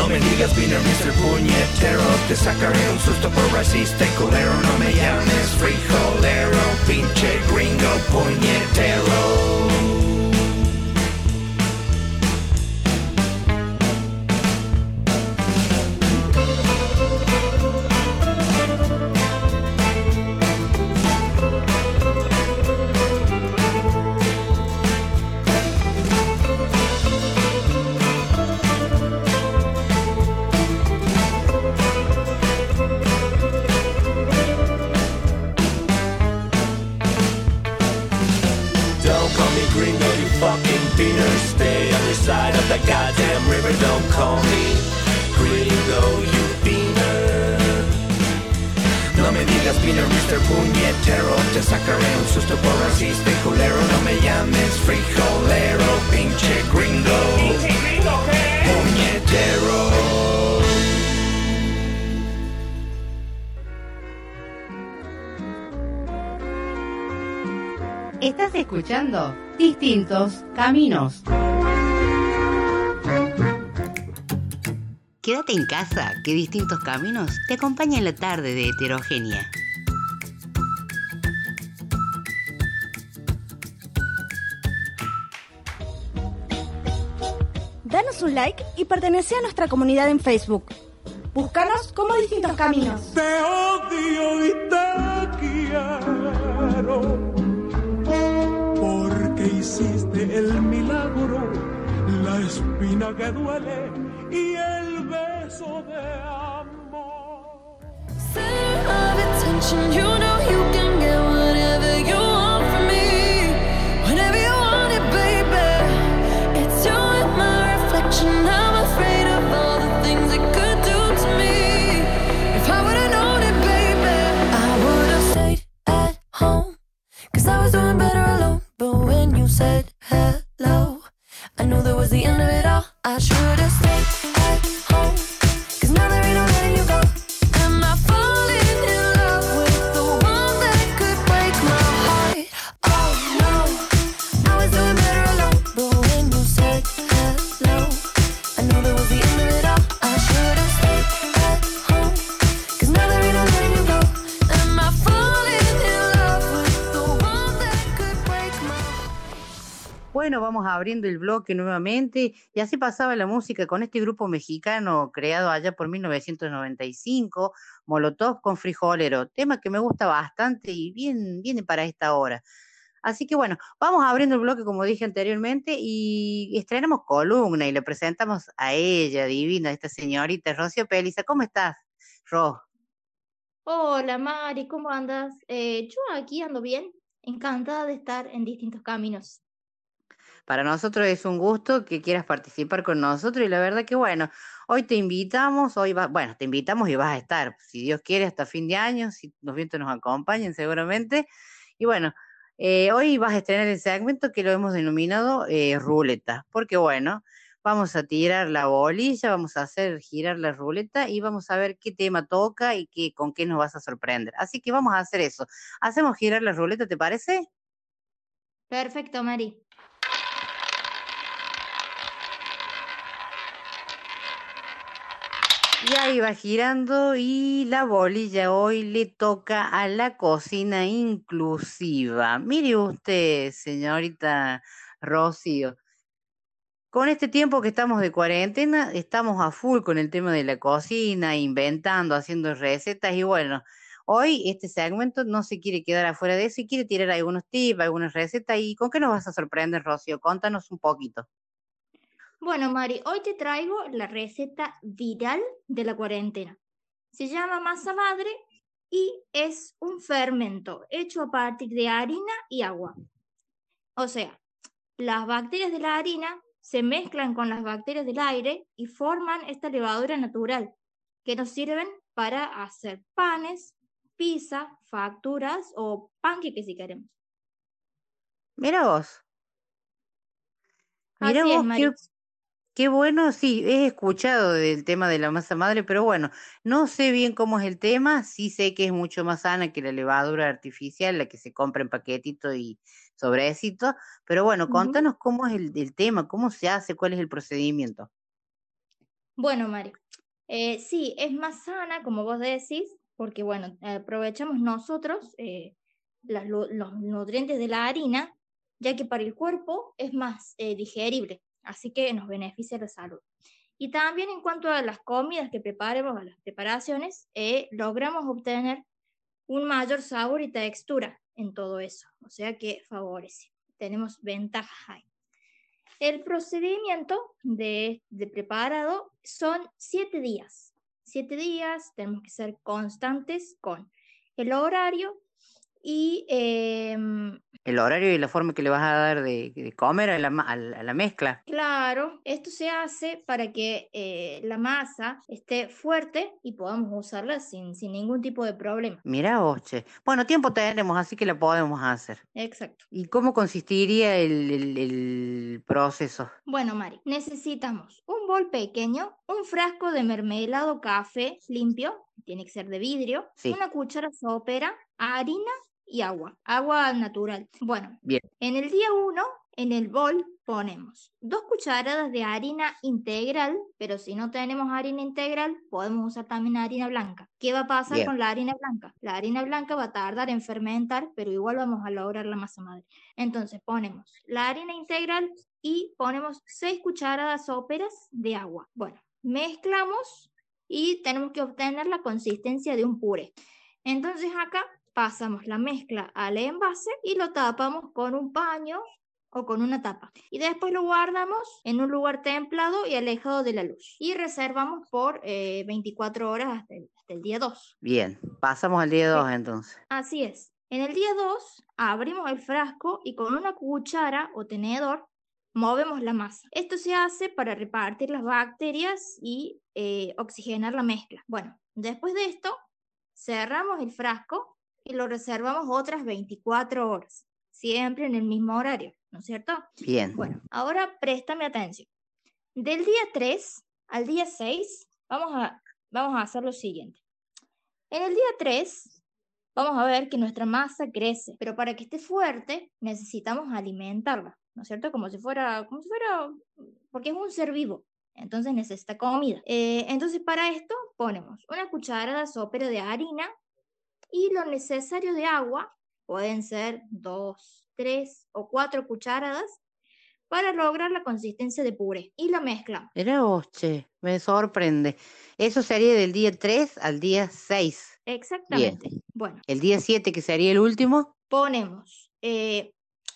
No me digas beaner, Mr. Puñetero Te sacaré un susto por racista y culero No me llames frijolero Pinche gringo puñetero Distintos Caminos. Quédate en casa, que Distintos Caminos te acompaña en la tarde de heterogénea. Danos un like y pertenece a nuestra comunidad en Facebook. Búscanos como Distintos Caminos. Te odio el milagro, la espina que duele y el beso de amor. Abriendo el bloque nuevamente y así pasaba la música con este grupo mexicano creado allá por 1995, Molotov con Frijolero, tema que me gusta bastante y bien viene para esta hora. Así que bueno, vamos abriendo el bloque como dije anteriormente y estrenamos columna y le presentamos a ella, divina, esta señorita Rocío Peliza. ¿Cómo estás, Ro? Hola Mari, ¿cómo andas? Eh, yo aquí ando bien, encantada de estar en distintos caminos. Para nosotros es un gusto que quieras participar con nosotros y la verdad que bueno, hoy te invitamos, hoy va, bueno, te invitamos y vas a estar, si Dios quiere, hasta fin de año, si los vientos nos acompañen seguramente. Y bueno, eh, hoy vas a estrenar el segmento que lo hemos denominado eh, ruleta, porque bueno, vamos a tirar la bolilla, vamos a hacer girar la ruleta y vamos a ver qué tema toca y qué, con qué nos vas a sorprender. Así que vamos a hacer eso. Hacemos girar la ruleta, ¿te parece? Perfecto, Mari. Y ahí va girando y la bolilla hoy le toca a la cocina inclusiva. Mire usted, señorita Rocío, con este tiempo que estamos de cuarentena, estamos a full con el tema de la cocina, inventando, haciendo recetas y bueno, hoy este segmento no se quiere quedar afuera de eso y quiere tirar algunos tips, algunas recetas y ¿con qué nos vas a sorprender, Rocío? Contanos un poquito. Bueno, Mari, hoy te traigo la receta viral de la cuarentena. Se llama masa madre y es un fermento hecho a partir de harina y agua. O sea, las bacterias de la harina se mezclan con las bacterias del aire y forman esta levadura natural que nos sirven para hacer panes, pizza, facturas o panqueques si queremos. Mira vos. Mira Así vos, qué, qué bueno, sí, he escuchado del tema de la masa madre, pero bueno, no sé bien cómo es el tema, sí sé que es mucho más sana que la levadura artificial, la que se compra en paquetito y sobrecito, pero bueno, Ujú. contanos cómo es el, el tema, cómo se hace, cuál es el procedimiento. Bueno, Mari, eh, sí, es más sana, como vos decís, porque bueno, aprovechamos nosotros eh, las los nutrientes de la harina, ya que para el cuerpo es más eh, digerible, así que nos beneficia la salud. Y también en cuanto a las comidas que preparemos, a las preparaciones, eh, logramos obtener un mayor sabor y textura en todo eso, o sea que favorece, tenemos ventajas ahí. El procedimiento de, de preparado son siete días. Siete días, tenemos que ser constantes con el horario y em, el horario y la forma que le vas a dar de, de comer a la, a la- mezcla. Claro, esto se hace para que eh, la masa esté fuerte y podamos usarla sin, sin ningún tipo de problema. Mira vos, che. Bueno, tiempo tenemos, así que la podemos hacer. Exacto. ¿Y cómo consistiría el, el- el proceso? Bueno, Mari, necesitamos un bol pequeño, un frasco de mermelado café limpio, tiene que ser de vidrio, Sí. una cuchara sopera, harina y agua, agua natural. Bueno, Bien. en el día 1, en el bol ponemos dos cucharadas de harina integral, pero si no tenemos harina integral, podemos usar también harina blanca. ¿Qué va a pasar Bien. con la harina blanca? La harina blanca va a tardar en fermentar, pero igual vamos a lograr la masa madre. Entonces ponemos la harina integral y ponemos 6 cucharadas óperas de agua. Bueno, mezclamos y tenemos que obtener la consistencia de un puré. Entonces acá pasamos la mezcla al envase y lo tapamos con un paño o con una tapa. Y después lo guardamos en un lugar templado y alejado de la luz. Y reservamos por eh, 24 horas hasta el, hasta el día 2. Bien, pasamos al día 2 entonces. Así es. En el día 2 abrimos el frasco y con una cuchara o tenedor movemos la masa. Esto se hace para repartir las bacterias y eh, oxigenar la mezcla. Bueno, después de esto, cerramos el frasco y lo reservamos otras 24 horas, siempre en el mismo horario, ¿no es cierto? Bien. Bueno, ahora préstame atención. Del día 3 al día 6, vamos a, vamos a hacer lo siguiente. En el día 3, vamos a ver que nuestra masa crece, pero para que esté fuerte necesitamos alimentarla, ¿no es cierto? Como si fuera, como si fuera, porque es un ser vivo, entonces necesita comida. Eh, entonces para esto ponemos una cucharada sopera de harina y lo necesario de agua, pueden ser dos, tres o cuatro cucharadas, para lograr la consistencia de puré y la mezclamos. Mira vos, che, me sorprende. Eso sería del día 3 al día 6. Exactamente. Bueno, El día 7, que sería el último. ponemos, eh,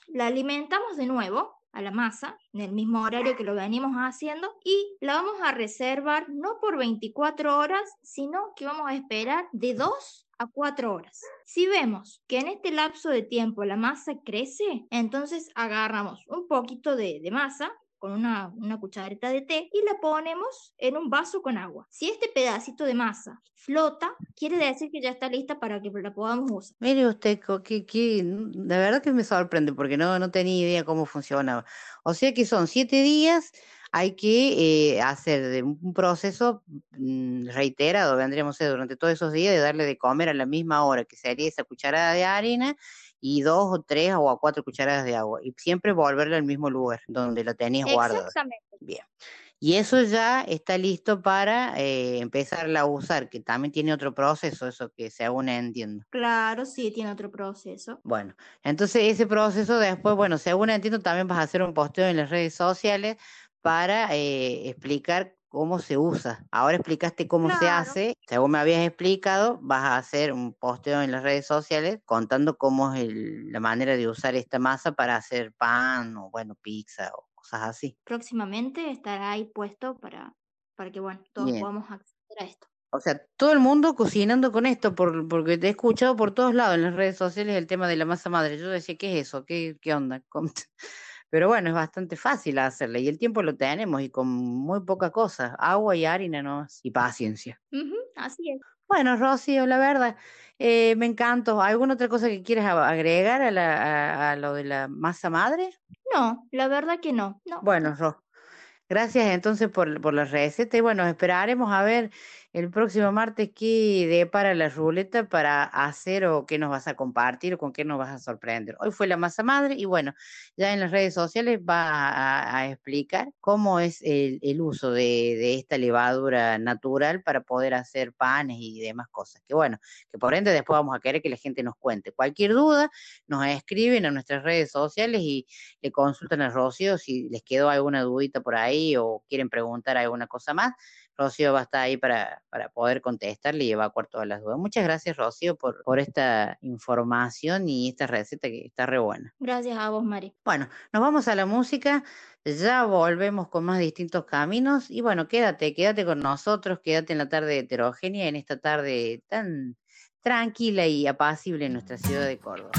la alimentamos de nuevo a la masa en el mismo horario que lo venimos haciendo y la vamos a reservar no por 24 horas, sino que vamos a esperar de 2 a 4 horas. Si vemos que en este lapso de tiempo la masa crece, entonces agarramos un poquito de, de masa con una, una cucharita de té y la ponemos en un vaso con agua. Si este pedacito de masa flota, quiere decir que ya está lista para que la podamos usar. Mire usted, que, que, de verdad que me sorprende porque no, no tenía idea cómo funcionaba. O sea que son siete días, hay que eh, hacer un proceso mm, reiterado, vendríamos a durante todos esos días, de darle de comer a la misma hora, que sería esa cucharada de harina y dos o tres o a cuatro cucharadas de agua. Y siempre volverla al mismo lugar donde la tenías guardada. Exactamente. Bien. Y eso ya está listo para eh, empezarla a usar, que también tiene otro proceso, eso que según entiendo. Claro, sí, tiene otro proceso. Bueno, entonces ese proceso después, bueno, según entiendo, también vas a hacer un posteo en las redes sociales para eh, explicar cómo se usa. Ahora explicaste cómo se hace, según me habías explicado, vas a hacer un posteo en las redes sociales contando cómo es el- la manera de usar esta masa para hacer pan o, bueno, pizza o cosas así. Próximamente estará ahí puesto para, para que, bueno, todos Bien. podamos acceder a esto. O sea, todo el mundo cocinando con esto, por, porque te he escuchado por todos lados en las redes sociales el tema de la masa madre. Yo decía, ¿qué es eso? ¿Qué, qué onda? <laughs> ¿Cómo te-?" Pero bueno, es bastante fácil hacerla y el tiempo lo tenemos y con muy poca cosa, agua y harina nomás y paciencia. Así es. Bueno, Rocío, la verdad, eh, me encantó. ¿Alguna otra cosa que quieras agregar a, la, a, a lo de la masa madre? No, la verdad que no. no. Bueno, Ro, gracias entonces por, por la receta y bueno, esperaremos a ver el próximo martes qué depara la ruleta para hacer o qué nos vas a compartir o con qué nos vas a sorprender. Hoy fue la masa madre y bueno, ya en las redes sociales va a, explicar cómo es el, el uso de, de esta levadura natural para poder hacer panes y demás cosas. Que bueno, que por ende después vamos a querer que la gente nos cuente. Cualquier duda, nos escriben a nuestras redes sociales y le consultan a Rocío si les quedó alguna dudita por ahí o quieren preguntar alguna cosa más. Rocío va a estar ahí para, para poder contestarle y evacuar todas las dudas. Muchas gracias, Rocío, por, por esta información y esta receta que está re buena. Gracias a vos, Mari. Bueno, nos vamos a la música, ya volvemos con más distintos caminos y bueno, quédate, quédate con nosotros, quédate en la tarde heterogénea, en esta tarde tan tranquila y apacible en nuestra ciudad de Córdoba.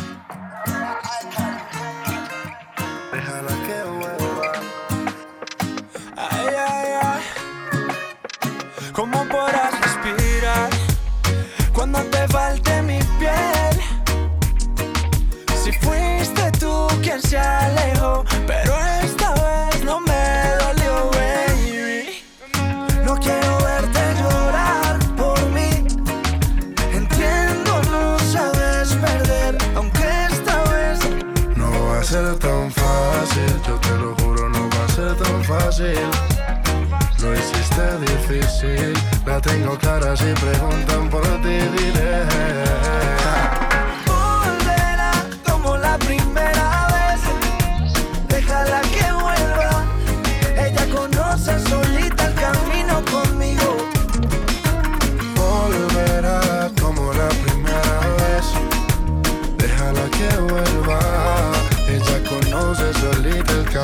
Se pero esta vez no me dolió, baby. No quiero verte llorar por mí. Entiendo, no sabes perder, aunque esta vez No va a ser tan fácil, yo te lo juro, no va a ser tan fácil. Lo hiciste difícil, la tengo clara si preguntan por ti, diré.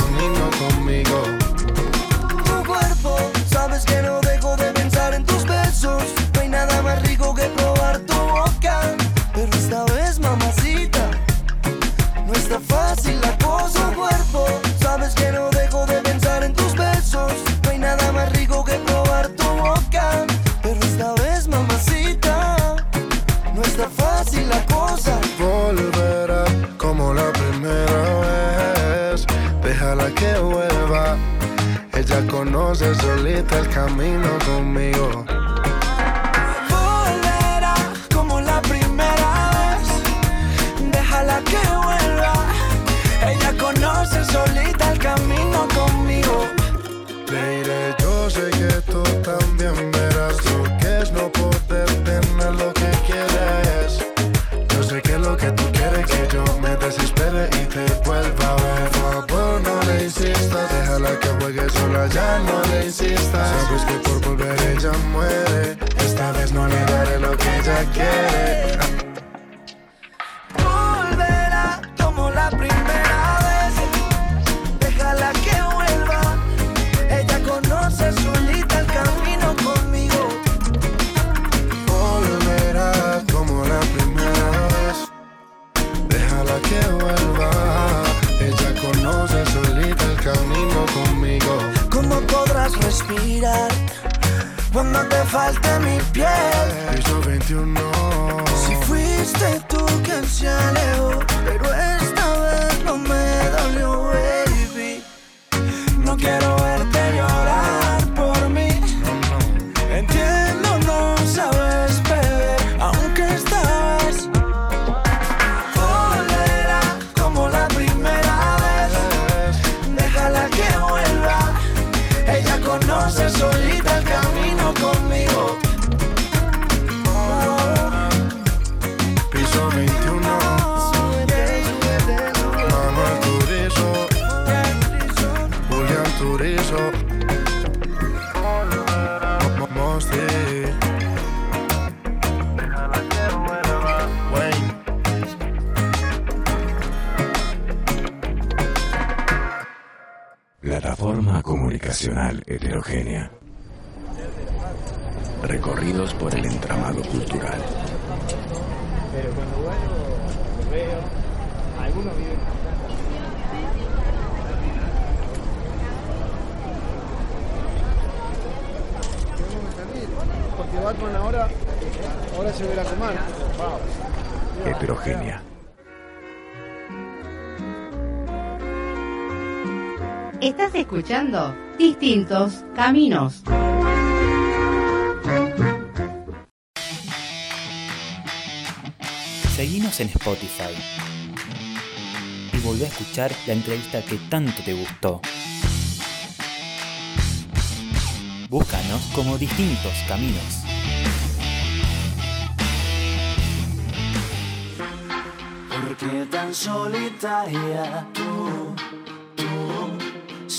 Camino conmigo. Conoce solita el camino conmigo. volverá como la primera vez. Déjala que vuelva. Ella conoce solita el camino conmigo. Lady, yo sé que tú también verás lo que es no poder tener lo que quieres. Yo sé que lo que tú quieres que yo me desespere y te vuelva a ver. Por favor, no le insistas, déjala que juegue sola, ya no Sabes que por volver ella muere. Esta vez no le daré lo que ella quiere. Falte mi piel? Piso 21. Si fuiste tú quien se alejó, heterogénea. Recorridos por el entramado cultural. Pero cuando vuelvo, lo veo, algunos viven Porque Batman ahora, ahora se ve la comanda. Heterogénea. Estás escuchando Distintos Caminos. Seguinos en Spotify y volvé a escuchar la entrevista que tanto te gustó. Búscanos como distintos caminos. ¿Por qué tan solitaria tú?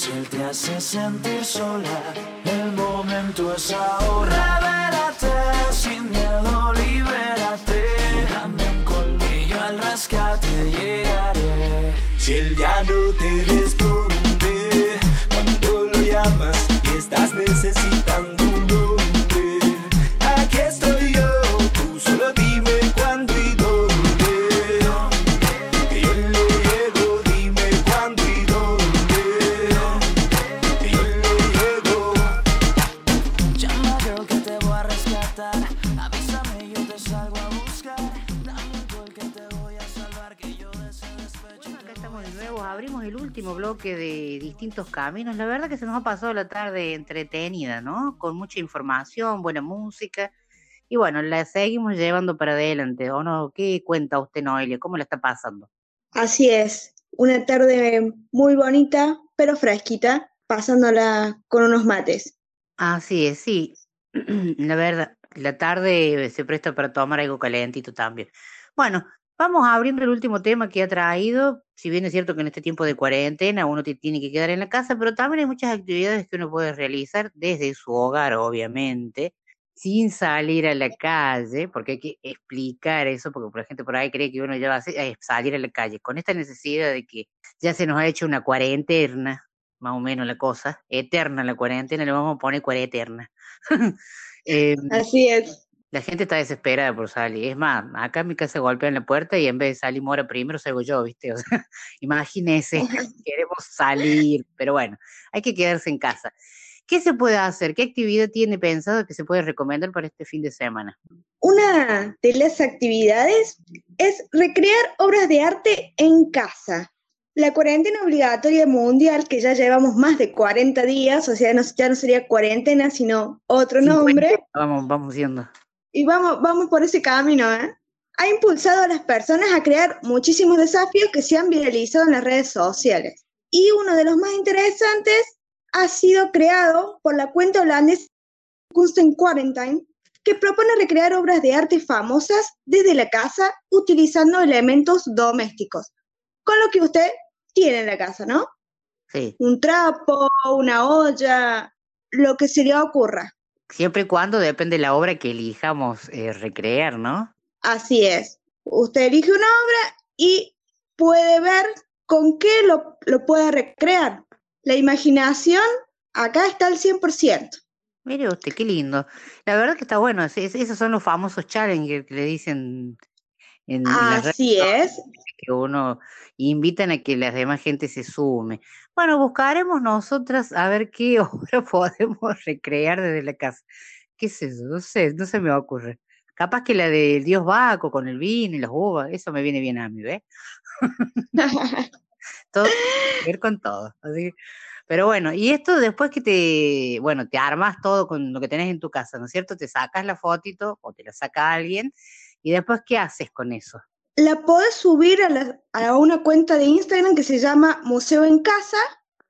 Si él te hace sentir sola, el momento es ahora. Revélate sin miedo, libérate. Dame un colmillo al rescate, llegaré. Si él ya no te responde cuando lo llamas y estás necesitando bloque de distintos caminos. La verdad que se nos ha pasado la tarde entretenida, ¿no? Con mucha información, buena música. Y bueno, la seguimos llevando para adelante, ¿o no? ¿Qué cuenta usted, Noelia? ¿Cómo la está pasando? Así es, una tarde muy bonita, pero fresquita, pasándola con unos mates. Así es, sí. <clears throat> La verdad, la tarde se presta para tomar algo calentito también. Bueno, vamos abriendo el último tema que ha traído. Si bien es cierto que en este tiempo de cuarentena uno tiene que quedar en la casa, pero también hay muchas actividades que uno puede realizar desde su hogar, obviamente, sin salir a la calle, porque hay que explicar eso, porque la gente por ahí cree que uno ya va a eh, salir a la calle. Con esta necesidad de que ya se nos ha hecho una cuarentena, más o menos la cosa, eterna la cuarentena, le vamos a poner cuareterna. <laughs> Em, Así es. La gente está desesperada por salir. Es más, acá en mi casa golpean la puerta y en vez de salir Mora primero, salgo yo, ¿viste? O sea, <laughs> imagínese, <laughs> queremos salir, pero bueno, hay que quedarse en casa. ¿Qué se puede hacer? ¿Qué actividad tiene pensado que se puede recomendar para este fin de semana? Una de las actividades es recrear obras de arte en casa. La cuarentena obligatoria mundial, que ya llevamos más de 40 días, o sea, no- ya no sería cuarentena, sino otro nombre, Vamos, vamos viendo. Y vamos, vamos por ese camino, ¿eh? Ha impulsado a las personas a crear muchísimos desafíos que se han viralizado en las redes sociales. Y uno de los más interesantes ha sido creado por la cuenta holandesa Kunst in Quarantine, que propone recrear obras de arte famosas desde la casa utilizando elementos domésticos, con lo que usted tiene en la casa, ¿no? Sí, Un trapo, una olla, lo que se le ocurra. Siempre y cuando depende de la obra que elijamos eh, recrear, ¿no? Así es. Usted elige una obra y puede ver con qué lo, lo puede recrear. La imaginación acá está al 100%. Mire usted, qué lindo. La verdad que está bueno. es- es- esos son los famosos challenges que le dicen en, en las redes Así es. que uno invitan a que las demás gente se sume. Bueno, buscaremos nosotras a ver qué <laughs> obra podemos recrear desde la casa. ¿Qué es eso? No sé, no se me ocurre. Capaz que la del dios Baco con el vino y las uvas, eso me viene bien a mí, ¿ves? <laughs> Todo tiene que ver con todo. Así pero bueno, y esto después que te, bueno, te armas todo con lo que tenés en tu casa, ¿no es cierto? Te sacas la fotito o te la saca alguien y después, ¿qué haces con eso? La podés subir a, la- a una cuenta de Instagram que se llama Museo en Casa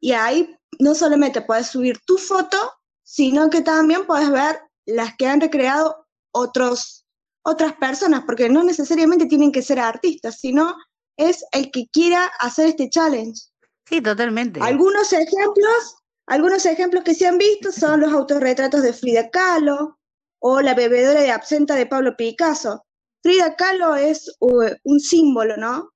y ahí no solamente podés subir tu foto, sino que también podés ver las que han recreado otros, otras personas, porque no necesariamente tienen que ser artistas, sino es el que quiera hacer este challenge. Sí, totalmente. Algunos ejemplos, algunos ejemplos que se han visto son los autorretratos de Frida Kahlo o la bebedora de absenta de Pablo Picasso. Frida Kahlo es uh, un símbolo, ¿no?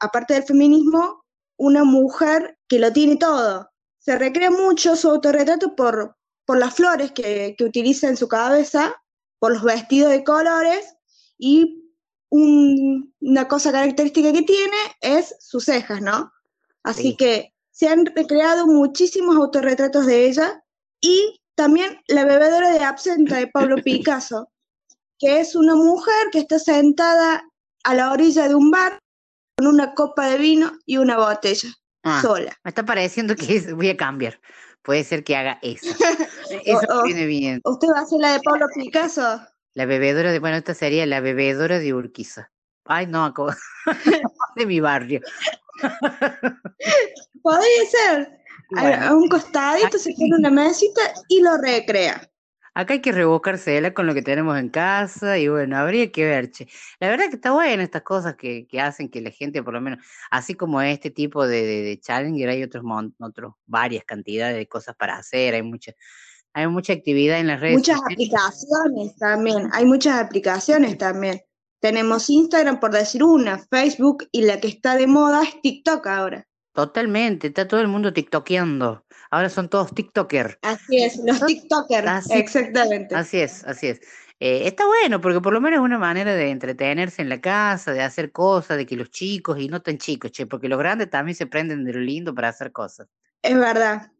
Aparte del feminismo, una mujer que lo tiene todo. Se recrea mucho su autorretrato por, por las flores que, que utiliza en su cabeza, por los vestidos de colores y un- una cosa característica que tiene es sus cejas, ¿no? Así Sí. que se han recreado muchísimos autorretratos de ella y también la bebedora de absenta de Pablo <clears throat> Picasso, que es una mujer que está sentada a la orilla de un bar con una copa de vino y una botella, Ah, sola. Me está pareciendo que es- voy a cambiar. Puede ser que haga eso. <laughs> Eso O- viene bien. ¿Usted va a hacer la de Pablo Picasso? La bebedora de, bueno, esta sería la bebedora de Urquiza. Ay, no, <laughs> de mi barrio. Podría ser. Bueno. A un costadito se pone una mesita y lo recrea. Acá hay que rebuscársela con lo que tenemos en casa y bueno, habría que ver, che. La verdad que está buena estas cosas que, que hacen que la gente, por lo menos, así como este tipo de, de, de Challenger, hay otros, mon- otros, varias cantidades de cosas para hacer, hay mucha, hay mucha actividad en las redes Muchas sociales. aplicaciones también, hay muchas aplicaciones también. Tenemos Instagram, por decir una, Facebook y la que está de moda es TikTok ahora. Totalmente, está todo el mundo tiktokeando. Ahora son todos tiktoker. Así es, los TikTokers, Así- exactamente. Así es, así es. Eh, está bueno porque por lo menos es una manera de entretenerse en la casa, de hacer cosas, de que los chicos y no tan chicos, che, porque los grandes también se prenden de lo lindo para hacer cosas. Es verdad.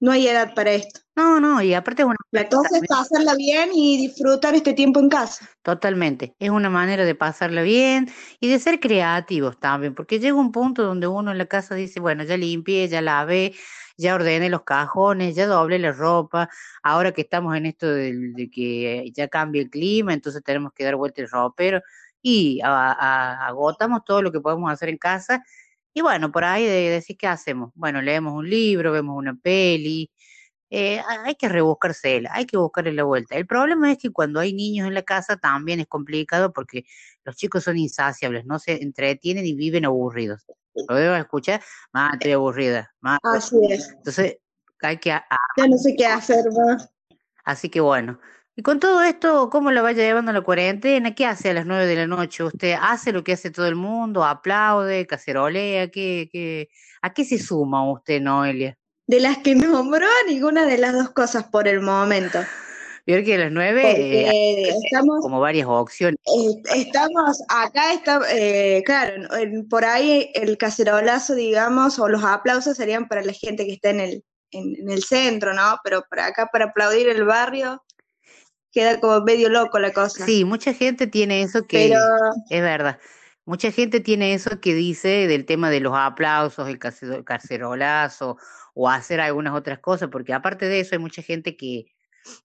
No hay edad para esto. No, no, y aparte es una La cosa es pasarla bien y disfrutar este tiempo en casa. Totalmente. Es una manera de pasarla bien y de ser creativos también, porque llega un punto donde uno en la casa dice, bueno, ya limpié, ya lavé, ya ordené los cajones, ya doblé la ropa, ahora que estamos en esto de, que ya cambia el clima, entonces tenemos que dar vuelta el ropero y a- a- agotamos todo lo que podemos hacer en casa. Y bueno, por ahí de decir, ¿qué hacemos? Bueno, leemos un libro, vemos una peli, eh, ha- hay que rebuscársela, hay que buscarle la vuelta. El problema es que cuando hay niños en la casa también es complicado porque los chicos son insaciables, no se entretienen y viven aburridos. Lo debo escuchar, mamá, estoy aburrida. mamá, estoy-". Así es. Entonces, hay que... Ya no sé qué hacer más. Así que bueno. Y con todo esto, ¿cómo la vaya llevando la cuarentena? ¿Qué hace a las nueve de la noche? ¿Usted hace lo que hace todo el mundo? ¿Aplaude? ¿Cacerolea? ¿Qué, qué, ¿A qué se suma usted, Noelia? De las que nombró, ninguna de las dos cosas por el momento. Veo que a las nueve eh, estamos, como varias opciones. eh, estamos acá, está, eh, claro, por ahí el cacerolazo, digamos, o los aplausos serían para la gente que está en el, en, en el centro, ¿no? Pero para acá, para aplaudir el barrio, queda como medio loco la cosa. Sí, mucha gente tiene eso que Pero es verdad. Mucha gente tiene eso que dice del tema de los aplausos, el cacerolazo o hacer algunas otras cosas, porque aparte de eso hay mucha gente que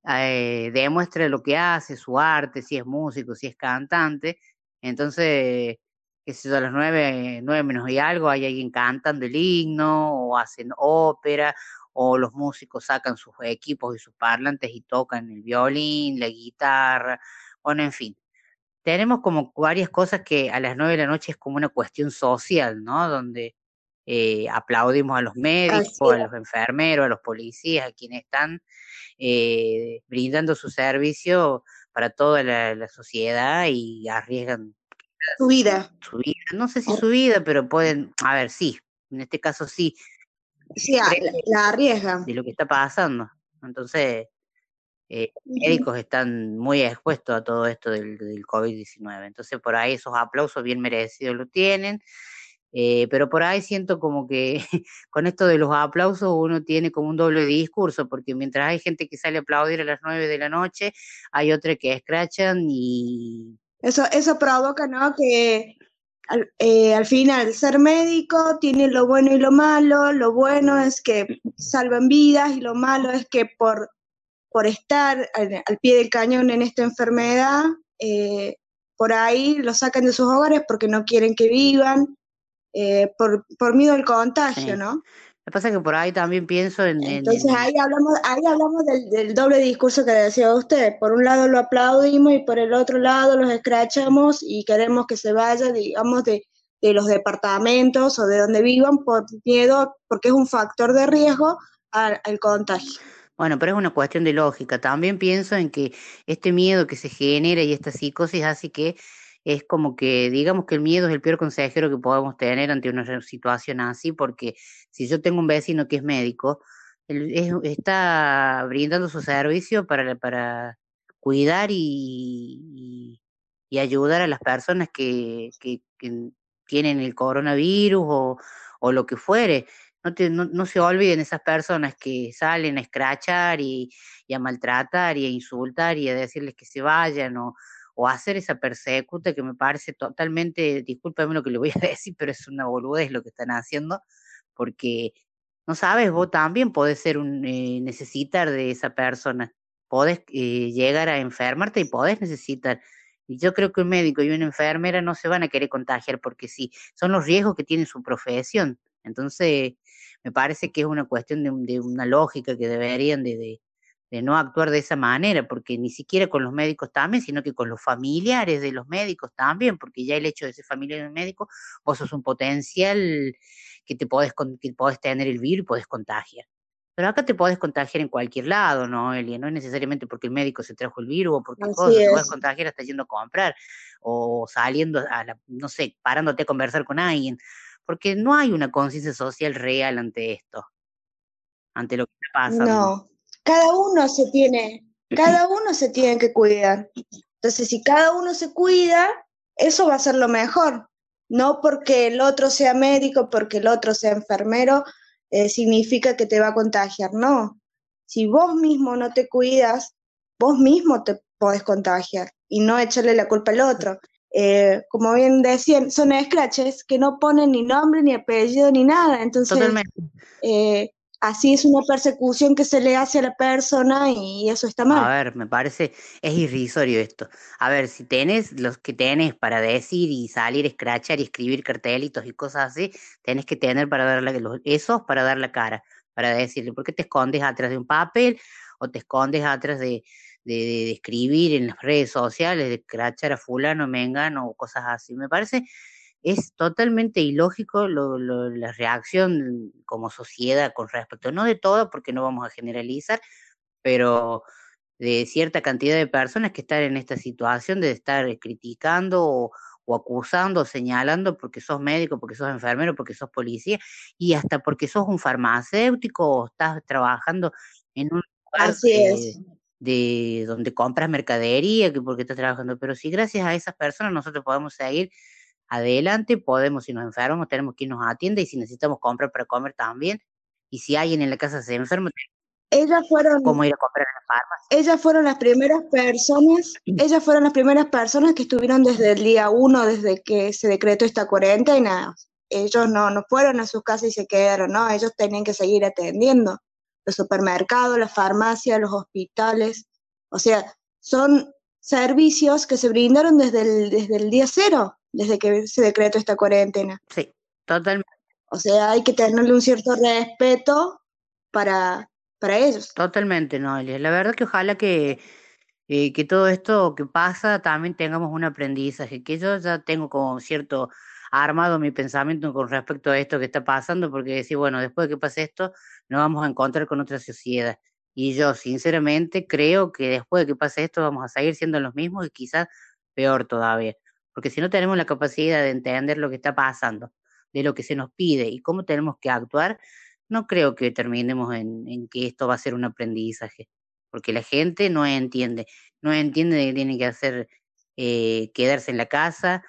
eh, demuestra lo que hace, su arte, si es músico, si es cantante. Entonces, qué sé yo, a las nueve, nueve menos y algo hay alguien cantando el himno o hacen ópera o los músicos sacan sus equipos y sus parlantes y tocan el violín, la guitarra, bueno, en fin tenemos como varias cosas que a las nueve de la noche es como una cuestión social, ¿no? Donde eh, aplaudimos a los médicos, a los enfermeros, a los policías, a quienes están eh, brindando su servicio para toda la, la sociedad y arriesgan su vida. su vida. No sé si su vida, pero pueden, a ver, sí, en este caso sí, Sí, la, la arriesgan. de lo que está pasando. Entonces, eh, los médicos están muy expuestos a todo esto del, del COVID-19. Entonces, por ahí esos aplausos bien merecidos lo tienen. eh, pero por ahí siento como que <laughs> con esto de los aplausos uno tiene como un doble discurso, porque mientras hay gente que sale a aplaudir a las nueve de la noche, hay otra que escrachan y Eso, eso provoca, ¿no? Que al, eh, al final ser médico tiene lo bueno y lo malo. Lo bueno es que salvan vidas y lo malo es que por, por estar al, al pie del cañón en esta enfermedad, eh, por ahí lo sacan de sus hogares porque no quieren que vivan, eh, por, por miedo al contagio, Sí. ¿no? Lo que pasa es que por ahí también pienso en, en- Entonces en- ahí hablamos, ahí hablamos del, del doble discurso que decía usted. Por un lado lo aplaudimos y por el otro lado los escrachamos y queremos que se vaya, digamos, de, de los departamentos o de donde vivan por miedo, porque es un factor de riesgo al, al contagio. Bueno, pero es una cuestión de lógica. También pienso en que este miedo que se genera y esta psicosis hace que es como que, digamos que el miedo es el peor consejero que podemos tener ante una situación así, porque si yo tengo un vecino que es médico, él es- está brindando su servicio para, para cuidar y, y- ayudar a las personas que, que- tienen el coronavirus o, o lo que fuere. No, no, no se olviden esas personas que salen a escrachar y, y a maltratar y a insultar y a decirles que se vayan o, o hacer esa persecuta que me parece totalmente, discúlpame lo que le voy a <laughs> decir, pero es una boludez lo que están haciendo, porque no sabes, vos también podés ser un eh, necesitar de esa persona, podés eh, llegar a enfermarte y podés necesitar. Y yo creo que un médico y una enfermera no se van a querer contagiar porque sí, son los riesgos que tiene su profesión. Entonces, me parece que es una cuestión de, un- de una lógica que deberían de, de, de no actuar de esa manera, porque ni siquiera con los médicos también, sino que con los familiares de los médicos también, porque ya el hecho de ser familiar de un médico, vos sos un potencial que te podés, que podés tener el virus y podés contagiar. Pero acá te podés contagiar en cualquier lado, ¿no, Elia? No es necesariamente porque el médico se trajo el virus o porque te podés contagiar hasta yendo a comprar o saliendo a la, no sé, parándote a conversar con alguien, porque no hay una conciencia social real ante esto, ante lo que está pasando. No, cada uno se tiene, cada uno se tiene que cuidar. Entonces, si cada uno se cuida, eso va a ser lo mejor. No porque el otro sea médico, porque el otro sea enfermero, eh, significa que te va a contagiar. No, si vos mismo no te cuidas, vos mismo te podés contagiar y no echarle la culpa al otro. Eh, como bien decían, son scratches que no ponen ni nombre, ni apellido, ni nada. Entonces, eh, así es una persecución que se le hace a la persona y eso está mal. A ver, me parece, es irrisorio esto. A ver, si tenés los que tenés para decir y salir, escrachar y escribir cartelitos y cosas así, tenés que tener para dar la, esos para dar la cara, para decirle, ¿por qué te escondes atrás de un papel o te escondes atrás de- de escribir en las redes sociales, de escrachar a fulano, mengano o cosas así? Me parece es totalmente ilógico lo- lo- la reacción como sociedad con respecto, no de todo, porque no vamos a generalizar, pero de cierta cantidad de personas que están en esta situación de estar criticando o, o acusando o señalando porque sos médico, porque sos enfermero, porque sos policía y hasta porque sos un farmacéutico o estás trabajando en un lugar Así eh, es. de donde compras mercadería, que porque estás trabajando, pero si gracias a esas personas nosotros podemos seguir adelante, podemos, si nos enfermamos, tenemos que irnos a atienda y si necesitamos comprar para comer también, y si alguien en la casa se enferma, Ellas fueron, ¿cómo ir a comprar a la farmacia? ellas fueron las primeras personas, ellas fueron las primeras personas que estuvieron desde el día uno, desde que se decretó esta cuarentena. Ellos no, no fueron a sus casas y se quedaron, no, ellos tenían que seguir atendiendo. Los supermercados, las farmacias, los hospitales. O sea, son servicios que se brindaron desde el, desde el día cero, desde que se decretó esta cuarentena. Sí, totalmente. O sea, hay que tenerle un cierto respeto para, para ellos. Totalmente, Noelia. La verdad que ojalá que, eh, que todo esto que pasa también tengamos un aprendizaje, que yo ya tengo como cierto armado mi pensamiento con respecto a esto que está pasando, porque decir, bueno, después de que pase esto, nos vamos a encontrar con otra sociedad. Y yo, sinceramente, creo que después de que pase esto, vamos a seguir siendo los mismos y quizás peor todavía. Porque si no tenemos la capacidad de entender lo que está pasando, de lo que se nos pide y cómo tenemos que actuar, no creo que terminemos en, que esto va a ser un aprendizaje, porque la gente no entiende, no entiende que tiene que hacer, eh, quedarse en la casa,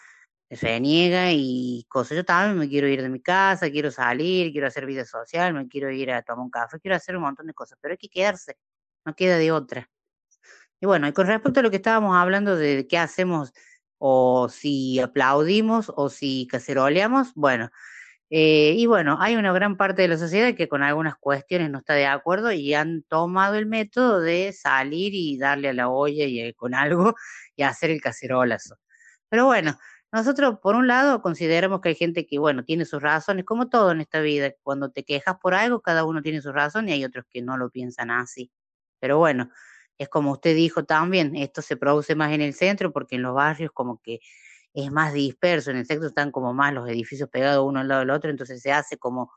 reniega y cosas. Yo también me quiero ir de mi casa, quiero salir, quiero hacer vida social, me quiero ir a tomar un café, quiero hacer un montón de cosas, pero hay que quedarse, no queda de otra. Y bueno, y con respecto a lo que estábamos hablando de qué hacemos o si aplaudimos o si caceroleamos, bueno, eh, y bueno, hay una gran parte de la sociedad que con algunas cuestiones no está de acuerdo y han tomado el método de salir y darle a la olla y eh, con algo <laughs> y hacer el cacerolazo. Pero bueno, nosotros por un lado consideramos que hay gente que, bueno, tiene sus razones, como todo en esta vida. Cuando te quejas por algo, cada uno tiene su razón y hay otros que no lo piensan así. Pero bueno, es como usted dijo también, esto se produce más en el centro porque en los barrios como que es más disperso, en el centro están como más los edificios pegados uno al lado del otro, entonces se hace como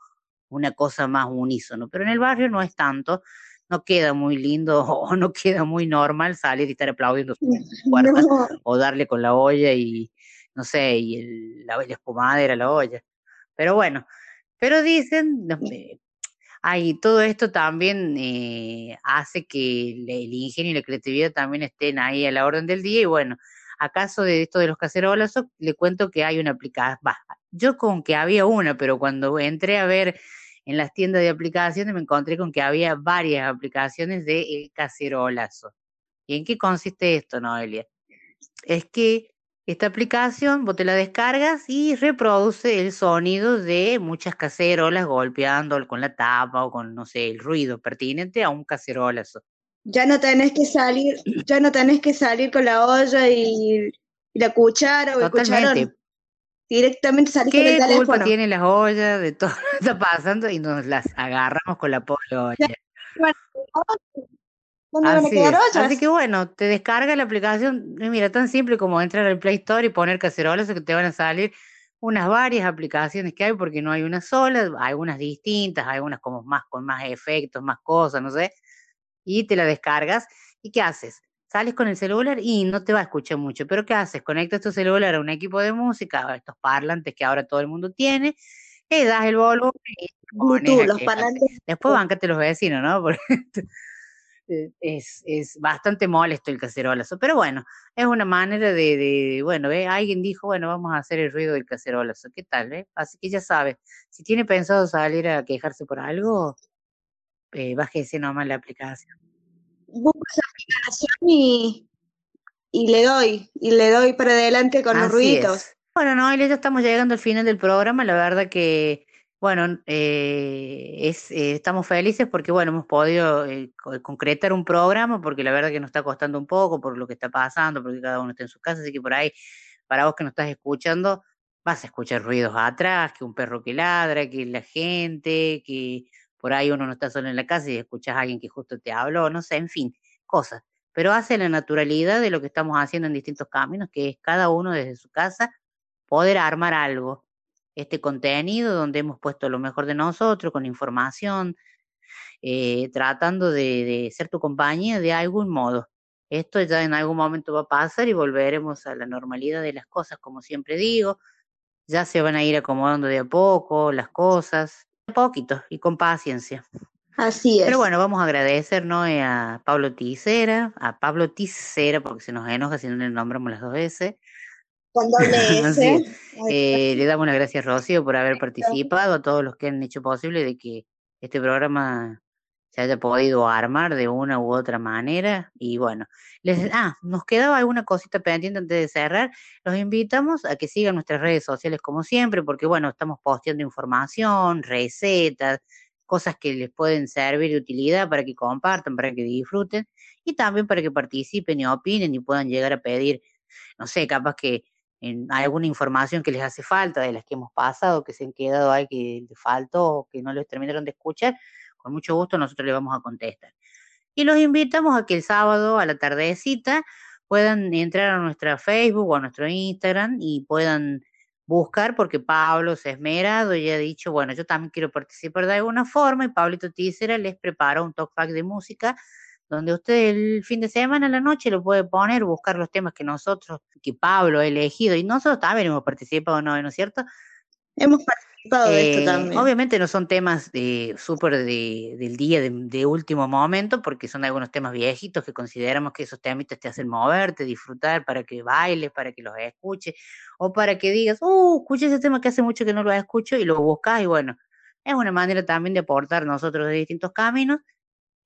una cosa más unísono, pero en el barrio no es tanto, no queda muy lindo <laughs> o no queda muy normal salir y estar aplaudiendo su puerta No. o darle con la olla y no sé, y el, la, la espumadera a la olla. Pero bueno, pero dicen, no, ay, todo esto también eh, hace que el, ingenio y la creatividad también estén ahí a la orden del día y bueno, acaso de esto de los cacerolazos, le cuento que hay una aplicación, yo con que había una, pero cuando entré a ver en las tiendas de aplicaciones me encontré con que había varias aplicaciones de cacerolazo. ¿Y en qué consiste esto, Noelia? Es que esta aplicación vos te la descargas y reproduce el sonido de muchas cacerolas golpeando con la tapa o con, no sé, el ruido pertinente a un cacerolazo. Ya no tenés que salir, ya no tenés que salir con la olla y, y la cuchara o el Totalmente. cucharón. Directamente salís con el ¿Qué culpa teléfono. tiene las ollas de todo lo que está pasando y nos las agarramos con la pobre olla? ¿Dónde van a Así quedar ollas? Así que bueno, te descarga la aplicación, y mira, tan simple como entrar al Play Store y poner cacerolas que te van a salir unas varias aplicaciones que hay porque no hay una sola, algunas distintas, algunas como más con más efectos, más cosas, no sé, y te la descargas y ¿qué haces? Sales con el celular y no te va a escuchar mucho, pero ¿qué haces? Conectas tu celular a un equipo de música, a estos parlantes que ahora todo el mundo tiene, le das el volumen y Bluetooth, los parlantes. Después bancate los vecinos, ¿no? <laughs> Porque es, es bastante molesto el cacerolazo. Pero bueno, es una manera de, de bueno, ¿ve? alguien dijo, bueno, vamos a hacer el ruido del cacerolazo. ¿Qué tal? eh? Así que ya sabe, si tiene pensado salir a quejarse por algo, eh, bájese nomás la aplicación. Busco la aplicación y, y le doy, y le doy para adelante con los ruiditos. es. Bueno, Noelia, ya estamos llegando al final del programa. La verdad que, bueno, eh, es, eh, estamos felices porque, bueno, hemos podido eh, co- concretar un programa porque la verdad que nos está costando un poco por lo que está pasando, porque cada uno está en su casa. Así que por ahí, para vos que nos estás escuchando, vas a escuchar ruidos atrás, que un perro que ladra, que la gente, que por ahí uno no está solo en la casa y escuchas a alguien que justo te habló, no sé, en fin, cosas. Pero hace la naturalidad de lo que estamos haciendo en distintos caminos, que es cada uno desde su casa poder armar algo. Este contenido donde hemos puesto lo mejor de nosotros, con información, eh, tratando de, de ser tu compañía de algún modo. Esto ya en algún momento va a pasar y volveremos a la normalidad de las cosas, como siempre digo. Ya se van a ir acomodando de a poco las cosas, de a poquito y con paciencia. Así es. Pero bueno, vamos a agradecer ¿no? eh, a Pablo Ticera, a Pablo Ticera, porque se nos enoja si no le nombramos las dos veces. Con doble <laughs> Así S. es. Eh, le damos las gracias, Rocío, por haber participado, a todos los que han hecho posible de que este programa se haya podido armar de una u otra manera. Y bueno, les, ah, nos quedaba alguna cosita pendiente antes de cerrar. Los invitamos a que sigan nuestras redes sociales como siempre, porque bueno, estamos posteando información, recetas, cosas que les pueden servir de utilidad para que compartan, para que disfruten y también para que participen y opinen y puedan llegar a pedir, no sé, capaz que en alguna información que les hace falta de las que hemos pasado, que se han quedado ahí que les faltó o que no les terminaron de escuchar, con mucho gusto nosotros les vamos a contestar. Y los invitamos a que el sábado a la tardecita puedan entrar a nuestra Facebook o a nuestro Instagram y puedan buscar, porque Pablo se ha esmerado y ha dicho, bueno, yo también quiero participar de alguna forma, y Pablito Tícera les prepara un talk back de música, donde usted el fin de semana, a la noche, lo puede poner, buscar los temas que nosotros, que Pablo ha elegido, y nosotros también hemos participado, ¿no, ¿no es cierto? Hemos participado de esto Eh, también. Obviamente no son temas de súper de, del día, de, de último momento, porque son algunos temas viejitos que consideramos que esos temitas te hacen moverte, disfrutar, para que bailes, para que los escuches, o para que digas, uh, escuché ese tema que hace mucho que no lo escucho, y lo buscas, y bueno, es una manera también de aportar nosotros de distintos caminos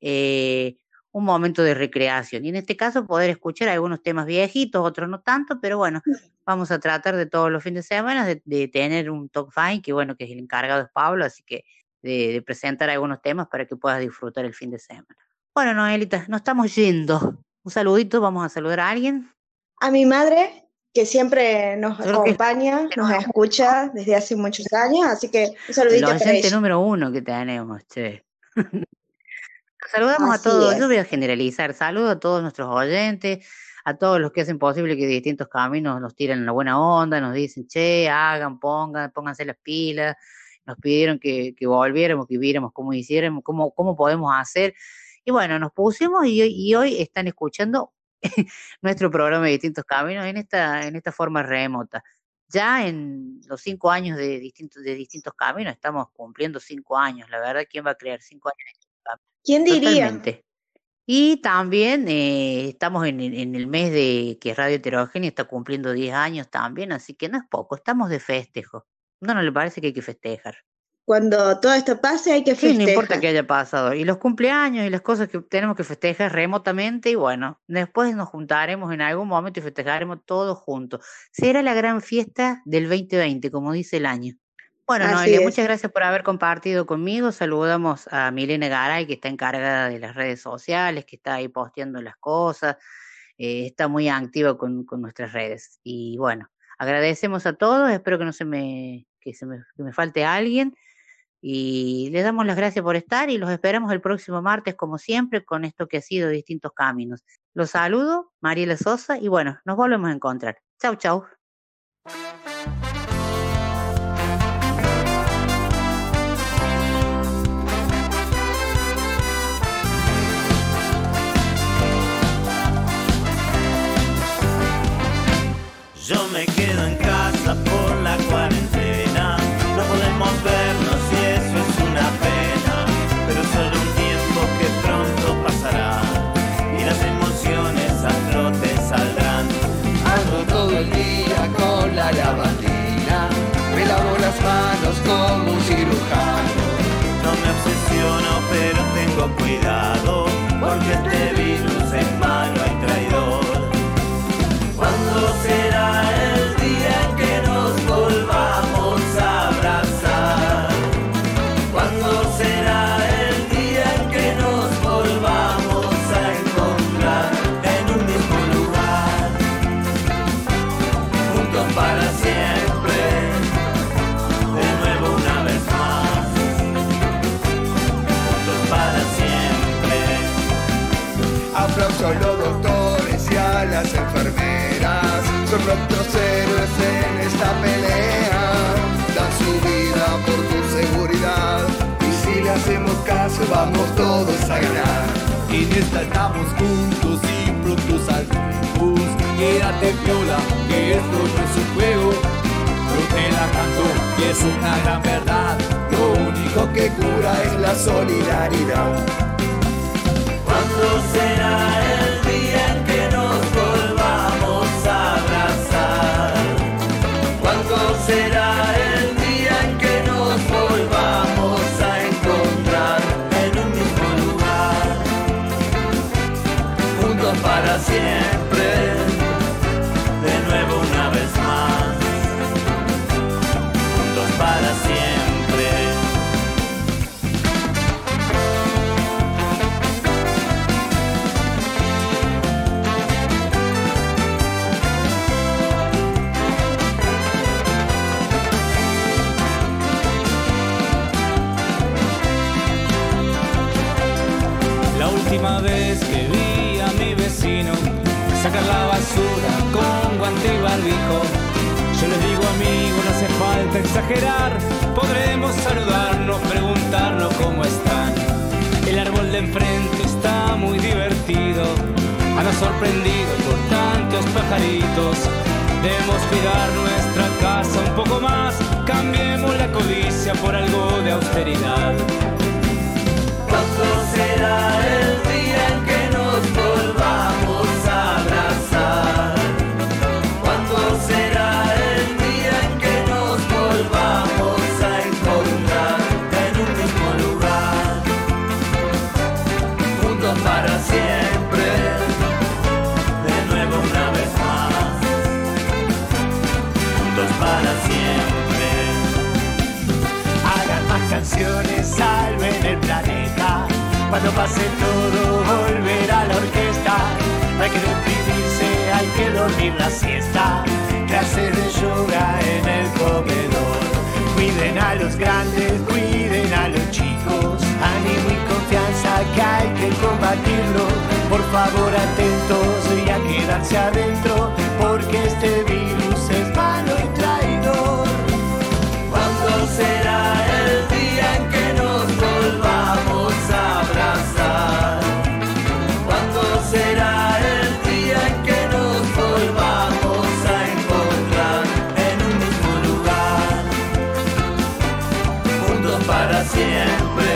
eh, un momento de recreación. Y en este caso poder escuchar algunos temas viejitos, otros no tanto, pero bueno, vamos a tratar de todos los fines de semana de, de tener un talk fine, que bueno, que es el encargado es Pablo, así que de, de presentar algunos temas para que puedas disfrutar el fin de semana. Bueno, Noelita, nos estamos yendo. Un saludito, vamos a saludar a alguien. A mi madre, que siempre nos que- acompaña, nos escucha desde hace muchos años, así que un El saludito para oyente ella. número uno que tenemos, che. <laughs> Saludamos a todos, es. yo voy a generalizar, saludo a todos nuestros oyentes, a todos los que hacen posible que distintos caminos nos tiren la buena onda, nos dicen, che, hagan, pongan, pónganse las pilas, nos pidieron que, que volviéramos, que viéramos cómo hiciéramos, cómo, cómo podemos hacer. Y bueno, nos pusimos y, hoy- y hoy están escuchando <laughs> nuestro programa de distintos caminos en esta, en esta forma remota. Ya en los cinco años de distintos, de distintos caminos, estamos cumpliendo cinco años. La verdad, ¿quién va a creer cinco años? ¿Quién diría? Totalmente. Y también eh, estamos en, el- en el mes de que Radio Heterogénea está cumpliendo 10 años también, así que no es poco, estamos de festejo. ¿No, no le parece que hay que festejar? Cuando todo esto pase hay que Sí, no festejar. importa que haya pasado. Y los cumpleaños y las cosas que tenemos que festejar remotamente, y bueno, después nos juntaremos en algún momento y festejaremos todos juntos. Será la gran fiesta del 2020, como dice el año. Bueno, Así Noelia, es. muchas gracias por haber compartido conmigo. Saludamos a Milena Garay, que está encargada de las redes sociales, que está ahí posteando las cosas, eh, está muy activa con, con nuestras redes. Y bueno, agradecemos a todos, espero que no se me, que se me, que me falte alguien. Y les damos las gracias por estar y los esperamos el próximo martes, como siempre, con esto que ha sido Distintos Caminos. Los saludo, Mariela Sosa, y bueno, nos volvemos a encontrar. Chau, chau. No me obsesiono, pero tengo cuidado, porque este virus hacemos caso, vamos todos a ganar. En esta estamos juntos y pronto saldremos. Quédate piola, que esto no es un juego. Yo te la canto y es una gran verdad. Lo único que cura es la solidaridad. ¿Cuándo será el Yo les digo amigo, no hace falta exagerar, podremos saludarnos, preguntarnos cómo están. El árbol de enfrente está muy divertido, anda sorprendido por tantos pajaritos. Debemos cuidar nuestra casa un poco más, cambiemos la codicia por algo de austeridad. ¿Cuándo será el canciones, salven el planeta. Cuando pase todo, volverá la orquesta. Hay que deprimirse, hay que dormir la siesta. Clases de yoga en el comedor. Cuiden a los grandes, cuiden a los chicos. Ánimo y confianza que hay que combatirlo. Por favor, atentos y a quedarse adentro, porque este para